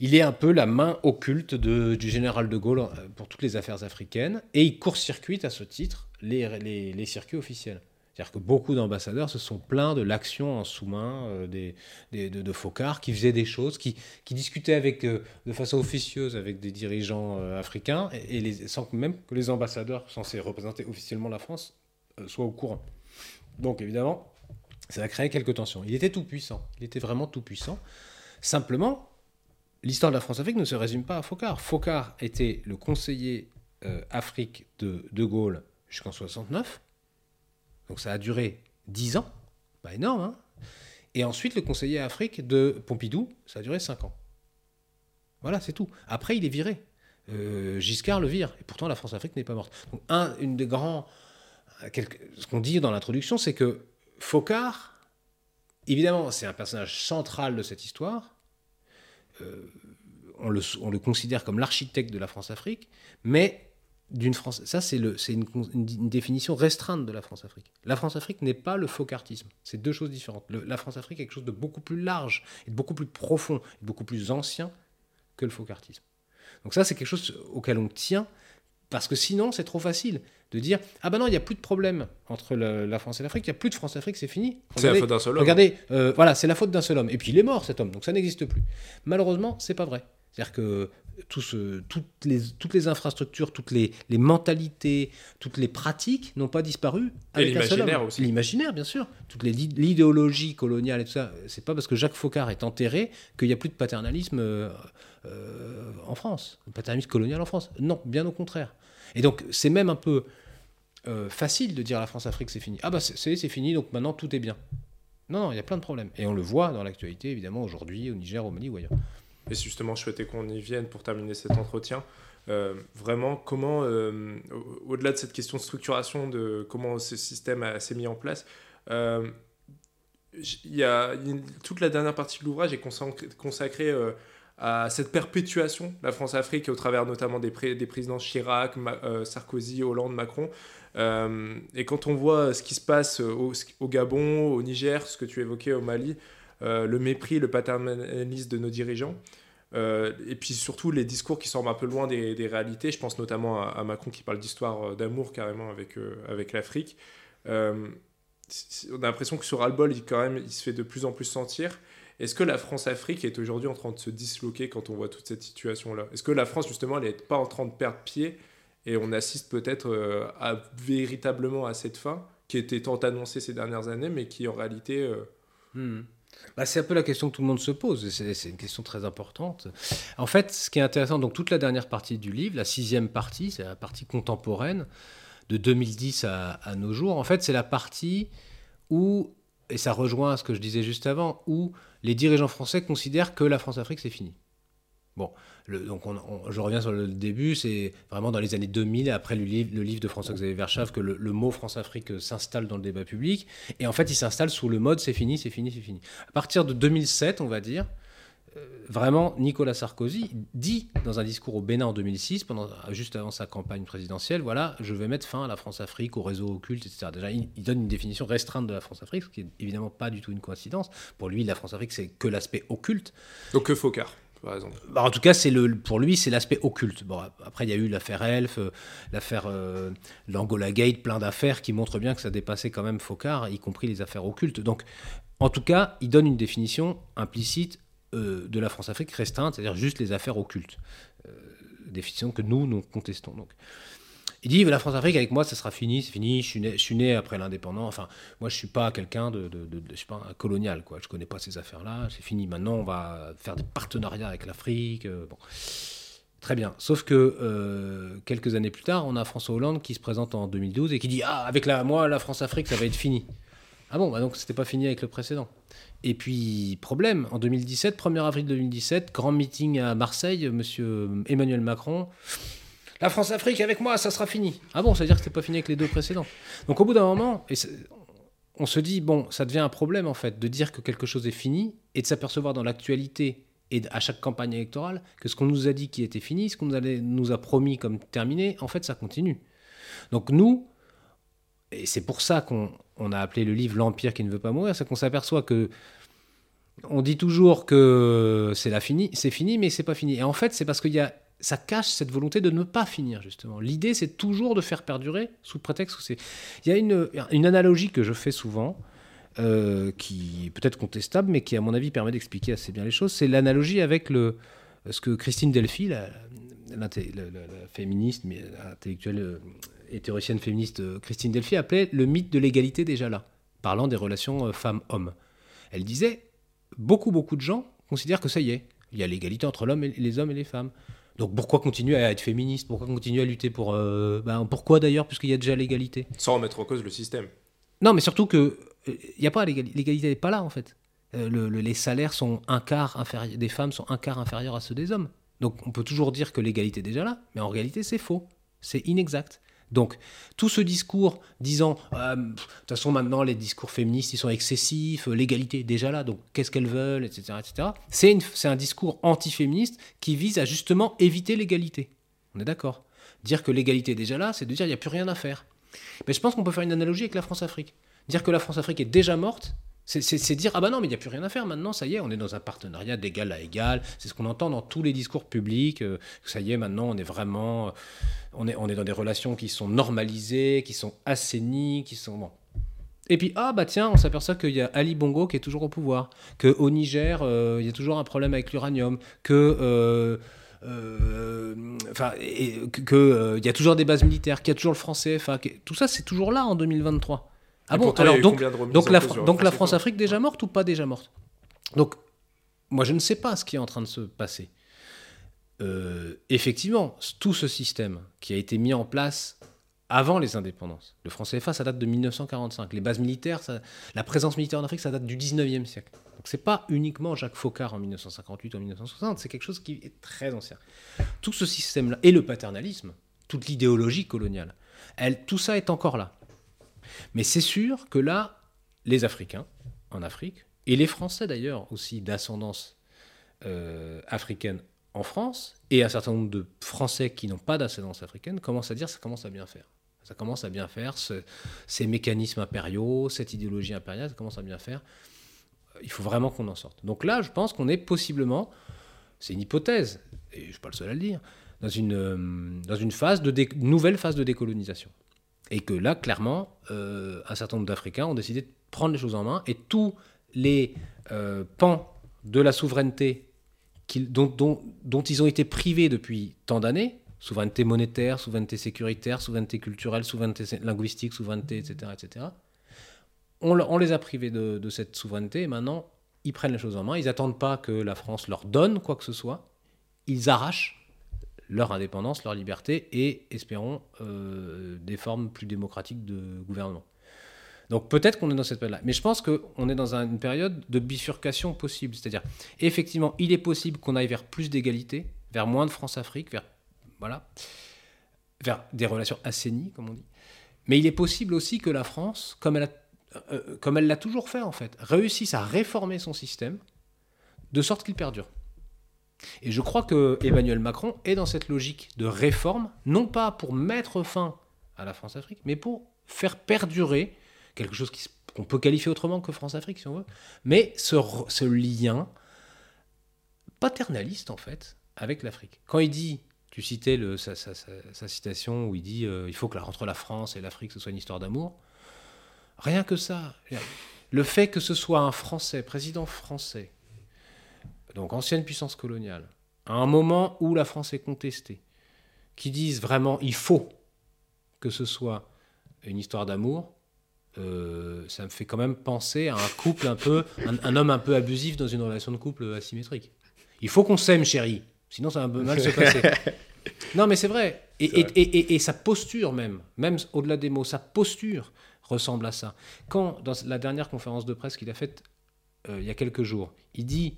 il est un peu la main occulte de, du général de Gaulle euh, pour toutes les affaires africaines, et il court-circuite à ce titre les, les, les circuits officiels. C'est-à-dire que beaucoup d'ambassadeurs se sont plaints de l'action en sous-main euh, des, des, de, de Focard, qui faisaient des choses, qui, qui discutaient avec, euh, de façon officieuse avec des dirigeants africains, et, et les, sans même que les ambassadeurs censés représenter officiellement la France euh, soient au courant. Donc évidemment, ça a créé quelques tensions. Il était tout puissant, il était vraiment tout puissant. Simplement, l'histoire de la France-Afrique ne se résume pas à Focard. Focard était le conseiller euh, Afrique de De Gaulle jusqu'en 69. Donc ça a duré 10 ans, pas énorme. Hein et ensuite, le conseiller Afrique de Pompidou, ça a duré 5 ans. Voilà, c'est tout. Après, il est viré. Euh, Giscard le vire. Et pourtant, la France-Afrique n'est pas morte. Donc, un, une des grands. Ce qu'on dit dans l'introduction, c'est que Focard, évidemment, c'est un personnage central de cette histoire. Euh, on, le, on le considère comme l'architecte de la France-Afrique, mais d'une France. Ça, c'est une, définition restreinte de la France-Afrique. La France-Afrique n'est pas le focartisme. C'est deux choses différentes. La France-Afrique est quelque chose de beaucoup plus large, et de beaucoup plus profond, et de beaucoup plus ancien que le focartisme. Donc ça, c'est quelque chose auquel on tient, parce que sinon, c'est trop facile de dire ah ben non, il n'y a plus de problème entre le- la France et l'Afrique, il n'y a plus de France-Afrique, c'est fini. C'est la faute d'un seul homme. Regardez, euh, voilà, c'est la faute d'un seul homme. Et puis il est mort cet homme, donc ça n'existe plus. Malheureusement, c'est pas vrai. C'est-à-dire que tout ce- toutes, les, toutes les infrastructures, toutes les, les mentalités, toutes les pratiques n'ont pas disparu. avec seul l'imaginaire aussi. L'imaginaire, bien sûr. Toute l'idéologie coloniale et tout ça. C'est pas parce que Jacques Faucard est enterré qu'il n'y a plus de paternalisme euh, en France, le paternalisme colonial en France. Non, bien au contraire. Et donc c'est même un peu euh, facile de dire à la France-Afrique c'est fini. Ah bah c'est fini, donc maintenant tout est bien. Non, non, il y a plein de problèmes. Et on le voit dans l'actualité, évidemment, aujourd'hui, au Niger, au Mali ou ailleurs. Et justement, je souhaitais qu'on y vienne pour terminer cet entretien. Euh, vraiment, comment, au- au-delà de cette question de structuration, de comment ce système s'est mis en place, euh, y a, toute la dernière partie de l'ouvrage est consacrée à cette perpétuation la France-Afrique au travers notamment des, pré- présidents Chirac, euh, Sarkozy, Hollande, Macron. Euh, et quand on voit ce qui se passe au, Gabon, au Niger, ce que tu évoquais au Mali, euh, le mépris, le paternalisme de nos dirigeants, et puis surtout les discours qui semblent un peu loin des, réalités. Je pense notamment à, Macron qui parle d'histoire d'amour carrément avec, avec l'Afrique. On a l'impression que ce ras-le-bol, il, quand même, il se fait de plus en plus sentir. Est-ce que la France-Afrique est aujourd'hui en train de se disloquer quand on voit toute cette situation-là? Est-ce que la France, justement, elle n'est pas en train de perdre pied et on assiste peut-être euh, à, véritablement à cette fin qui était tant annoncée ces dernières années, mais qui en réalité... euh, Hmm. Bah, c'est un peu la question que tout le monde se pose, c'est une question très importante. En fait, ce qui est intéressant, donc toute la dernière partie du livre, la sixième partie, c'est la partie contemporaine, de 2010 à, à nos jours, en fait, c'est la partie où, et ça rejoint ce que je disais juste avant, où les dirigeants français considèrent que la France-Afrique, c'est fini. Bon, donc on- on- je reviens sur le début, c'est vraiment dans les années 2000, après le livre, de François-Xavier Verschave, que le, mot France-Afrique s'installe dans le débat public. Et en fait, il s'installe sous le mode c'est fini, c'est fini, c'est fini. À partir de 2007, on va dire, vraiment, Nicolas Sarkozy dit dans un discours au Bénin en 2006, pendant, juste avant sa campagne présidentielle, voilà, je vais mettre fin à la France-Afrique, au réseau occulte, etc. Déjà, il, il donne une définition restreinte de la France-Afrique, ce qui est évidemment pas du tout une coïncidence. Pour lui, la France-Afrique, c'est que l'aspect occulte. Donc que Focard, par exemple. Bah, en tout cas, c'est le, pour lui, c'est l'aspect occulte. Bon, après, il y a eu l'affaire Elf, euh, l'affaire euh, l'Angola Gate, plein d'affaires qui montrent bien que ça dépassait quand même Focard, y compris les affaires occultes. Donc, en tout cas, il donne une définition implicite euh, de la France-Afrique restreinte, c'est-à-dire juste les affaires occultes. Euh, définition que nous, nous contestons. Donc. Il dit, la France-Afrique, avec moi, ça sera fini, c'est fini, je suis né, après l'indépendance. Enfin, moi, je suis pas quelqu'un de, pas un colonial, quoi. Je connais pas ces affaires-là, c'est fini. Maintenant, on va faire des partenariats avec l'Afrique. euh, bon. Très bien. Sauf que quelques années plus tard, on a François Hollande qui se présente en 2012 et qui dit Ah, avec la, moi, la France-Afrique, ça va être fini. Ah bon, bah donc c'était pas fini avec le précédent. Et puis, problème, en 2017, 1er avril 2017, grand meeting à Marseille, monsieur Emmanuel Macron. La France-Afrique avec moi, ça sera fini. Ah bon, ça veut dire que c'était pas fini avec les deux précédents. Donc au bout d'un moment, on se dit, bon, ça devient un problème en fait, de dire que quelque chose est fini et de s'apercevoir dans l'actualité et à chaque campagne électorale que ce qu'on nous a dit qui était fini, ce qu'on nous a promis comme terminé, en fait, ça continue. Donc nous, et c'est pour ça qu'on on a appelé le livre L'Empire qui ne veut pas mourir, c'est qu'on s'aperçoit que on dit toujours que c'est la fini, c'est fini, mais c'est pas fini. Et en fait, c'est parce qu'il y a ça cache cette volonté de ne pas finir, justement. L'idée, c'est toujours de faire perdurer, sous prétexte que c'est... Il y a une, une analogie que je fais souvent, euh, qui est peut-être contestable, mais qui, à mon avis, permet d'expliquer assez bien les choses. C'est l'analogie avec le, ce que Christine Delphi, la, féministe, mais intellectuelle euh, et théoricienne féministe euh, Christine Delphi, appelait le mythe de l'égalité déjà là, parlant des relations femmes-hommes. Elle disait, beaucoup, beaucoup de gens considèrent que ça y est, il y a l'égalité entre l'homme et les hommes et les femmes. Donc pourquoi continuer à être féministe? Pourquoi continuer à lutter pour... ben, pourquoi d'ailleurs? Puisqu'il y a déjà l'égalité. Sans remettre en cause le système. Non, mais surtout que il n'y a pas l'égalité n'est pas là en fait. Euh, les salaires sont un quart inférieurs, des femmes sont un quart inférieurs à ceux des hommes. Donc on peut toujours dire que l'égalité est déjà là, mais en réalité c'est faux, c'est inexact. Donc tout ce discours disant euh, de toute façon maintenant les discours féministes ils sont excessifs, l'égalité est déjà là, donc qu'est-ce qu'elles veulent, etc. etc. C'est un discours antiféministe qui vise à justement éviter l'égalité. On est d'accord Dire que l'égalité est déjà là, c'est de dire il n'y a plus rien à faire. Mais je pense qu'on peut faire une analogie avec la France-Afrique. Dire que la France-Afrique est déjà morte, c'est dire ah bah non mais il n'y a plus rien à faire maintenant ça y est on est dans un partenariat d'égal à égal c'est ce qu'on entend dans tous les discours publics euh, ça y est maintenant on est vraiment euh, on est on est dans des relations qui sont normalisées qui sont assainies qui sont bon et puis ah bah tiens on s'aperçoit qu'il y a Ali Bongo qui est toujours au pouvoir que au Niger euh, il y a toujours un problème avec l'uranium que qu'il y a toujours des bases militaires, qu'il y a toujours le franc CFA, tout ça c'est toujours là en 2023. Ah bon Alors donc, donc, la, donc la France-Afrique déjà morte ou pas déjà morte? Donc moi je ne sais pas ce qui est en train de se passer. Euh, effectivement, tout ce système qui a été mis en place avant les indépendances, le franc CFA ça date de 1945, les bases militaires, la présence militaire en Afrique ça date du 19e siècle. Donc c'est pas uniquement Jacques Faucard en 1958 ou en 1960, c'est quelque chose qui est très ancien. Tout ce système-là et le paternalisme, toute l'idéologie coloniale, elle, tout ça est encore là. Mais c'est sûr que là, les Africains en Afrique, et les Français d'ailleurs aussi d'ascendance euh, africaine en France, et un certain nombre de Français qui n'ont pas d'ascendance africaine, commencent à dire ça commence à bien faire. Ça commence à bien faire, ces mécanismes impériaux, cette idéologie impériale, ça commence à bien faire. Il faut vraiment qu'on en sorte. Donc là, je pense qu'on est possiblement, c'est une hypothèse, et je ne suis pas le seul à le dire, dans une, euh, dans une phase de nouvelle phase de décolonisation. Et que là, clairement, euh, un certain nombre d'Africains ont décidé de prendre les choses en main et tous les euh, pans de la souveraineté dont, ils ont été privés depuis tant d'années, souveraineté monétaire, souveraineté sécuritaire, souveraineté culturelle, souveraineté linguistique, souveraineté, etc., etc., on, on les a privés de, de, cette souveraineté et maintenant, ils prennent les choses en main. Ils n'attendent pas que la France leur donne quoi que ce soit. Ils arrachent leur indépendance, leur liberté et, espérons, euh, des formes plus démocratiques de gouvernement. Donc peut-être qu'on est dans cette période-là. Mais je pense qu'on est dans une période de bifurcation possible. C'est-à-dire, effectivement, il est possible qu'on aille vers plus d'égalité, vers moins de France-Afrique, vers, voilà, vers des relations assainies, comme on dit. Mais il est possible aussi que la France, comme elle, euh, comme elle l'a toujours fait en fait, réussisse à réformer son système de sorte qu'il perdure. Et je crois que Emmanuel Macron est dans cette logique de réforme, non pas pour mettre fin à la France-Afrique, mais pour faire perdurer quelque chose qu'on peut qualifier autrement que France-Afrique, si on veut, mais ce, lien paternaliste, en fait, avec l'Afrique. Quand il dit, tu citais sa, citation où il dit euh, il faut que entre la France et l'Afrique, ce soit une histoire d'amour, rien que ça. Le fait que ce soit un Français, président français, donc ancienne puissance coloniale, à un moment où la France est contestée, qui disent vraiment il faut que ce soit une histoire d'amour, euh, ça me fait quand même penser à un couple un peu, un, homme un peu abusif dans une relation de couple asymétrique. Il faut qu'on s'aime, chérie, sinon ça va un peu mal se passer. (laughs) non, mais c'est vrai. Et, et, sa posture même, même au-delà des mots, sa posture ressemble à ça. Quand, dans la dernière conférence de presse qu'il a faite euh, il y a quelques jours, il dit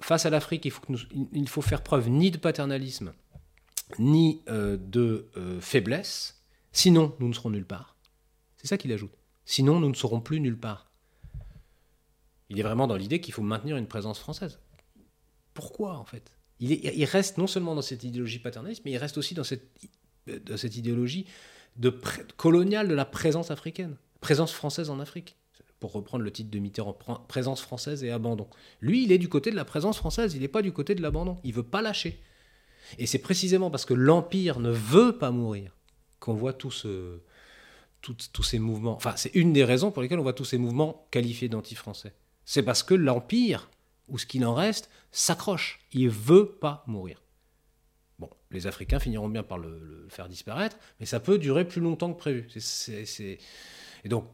face à l'Afrique, il, faut faut faire preuve ni de paternalisme, ni euh, de euh, faiblesse, sinon nous ne serons nulle part. C'est ça qu'il ajoute. Sinon nous ne serons plus nulle part. Il est vraiment dans l'idée qu'il faut maintenir une présence française. Pourquoi en fait? Il, reste non seulement dans cette idéologie paternaliste, mais il reste aussi dans cette, idéologie coloniale de la présence africaine, présence française en Afrique. Pour reprendre le titre de Mitterrand, présence française et abandon. Lui, il est du côté de la présence française, il n'est pas du côté de l'abandon. Il veut pas lâcher. Et c'est précisément parce que l'Empire ne veut pas mourir qu'on voit tous ces mouvements. Enfin, c'est une des raisons pour lesquelles on voit tous ces mouvements qualifiés d'anti-français. C'est parce que l'Empire, ou ce qu'il en reste, s'accroche. Il veut pas mourir. Bon, les Africains finiront bien par le, faire disparaître, mais ça peut durer plus longtemps que prévu. Et donc,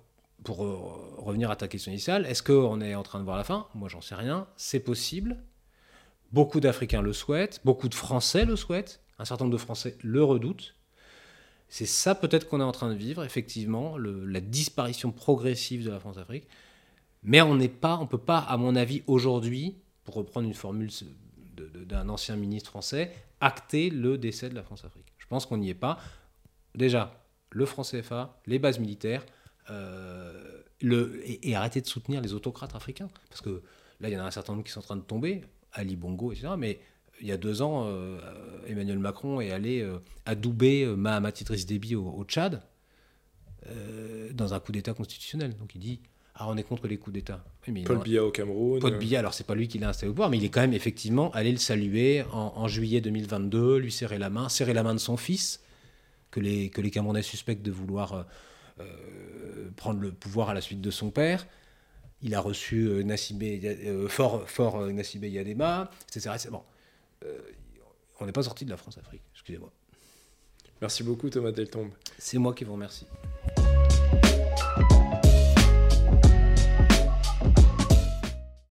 pour euh, revenir à ta question initiale, est-ce qu'on est en train de voir la fin? Moi, j'en sais rien. C'est possible. Beaucoup d'Africains le souhaitent, beaucoup de Français le souhaitent, un certain nombre de Français le redoutent. C'est ça peut-être qu'on est en train de vivre, effectivement, la disparition progressive de la France-Afrique. Mais on n'est pas, on peut pas, à mon avis, aujourd'hui, pour reprendre une formule d'un ancien ministre français, acter le décès de la France-Afrique. Je pense qu'on n'y est pas. Déjà, le franc CFA, les bases militaires, euh, le, et, arrêter de soutenir les autocrates africains. Parce que là, il y en a un certain nombre qui sont en train de tomber, Ali Bongo, etc. Mais il y a deux ans, euh, Emmanuel Macron est allé euh, adouber Mahamat Idriss Déby au, Tchad dans un coup d'État constitutionnel. Donc il dit ah, on est contre les coups d'État. Paul Biya au Cameroun. Paul Biya, alors c'est pas lui qui l'a installé au pouvoir, mais il est quand même effectivement allé le saluer en, juillet 2022, lui serrer la main, serrer la main de son fils, que les, que les Camerounais suspectent de vouloir prendre le pouvoir à la suite de son père. Il a reçu Nassibé, fort, fort Nassibé Yadema, etc. Bon. Euh, on n'est pas sorti de la France-Afrique, excusez-moi. Merci beaucoup Thomas Deltombe. C'est moi qui vous remercie.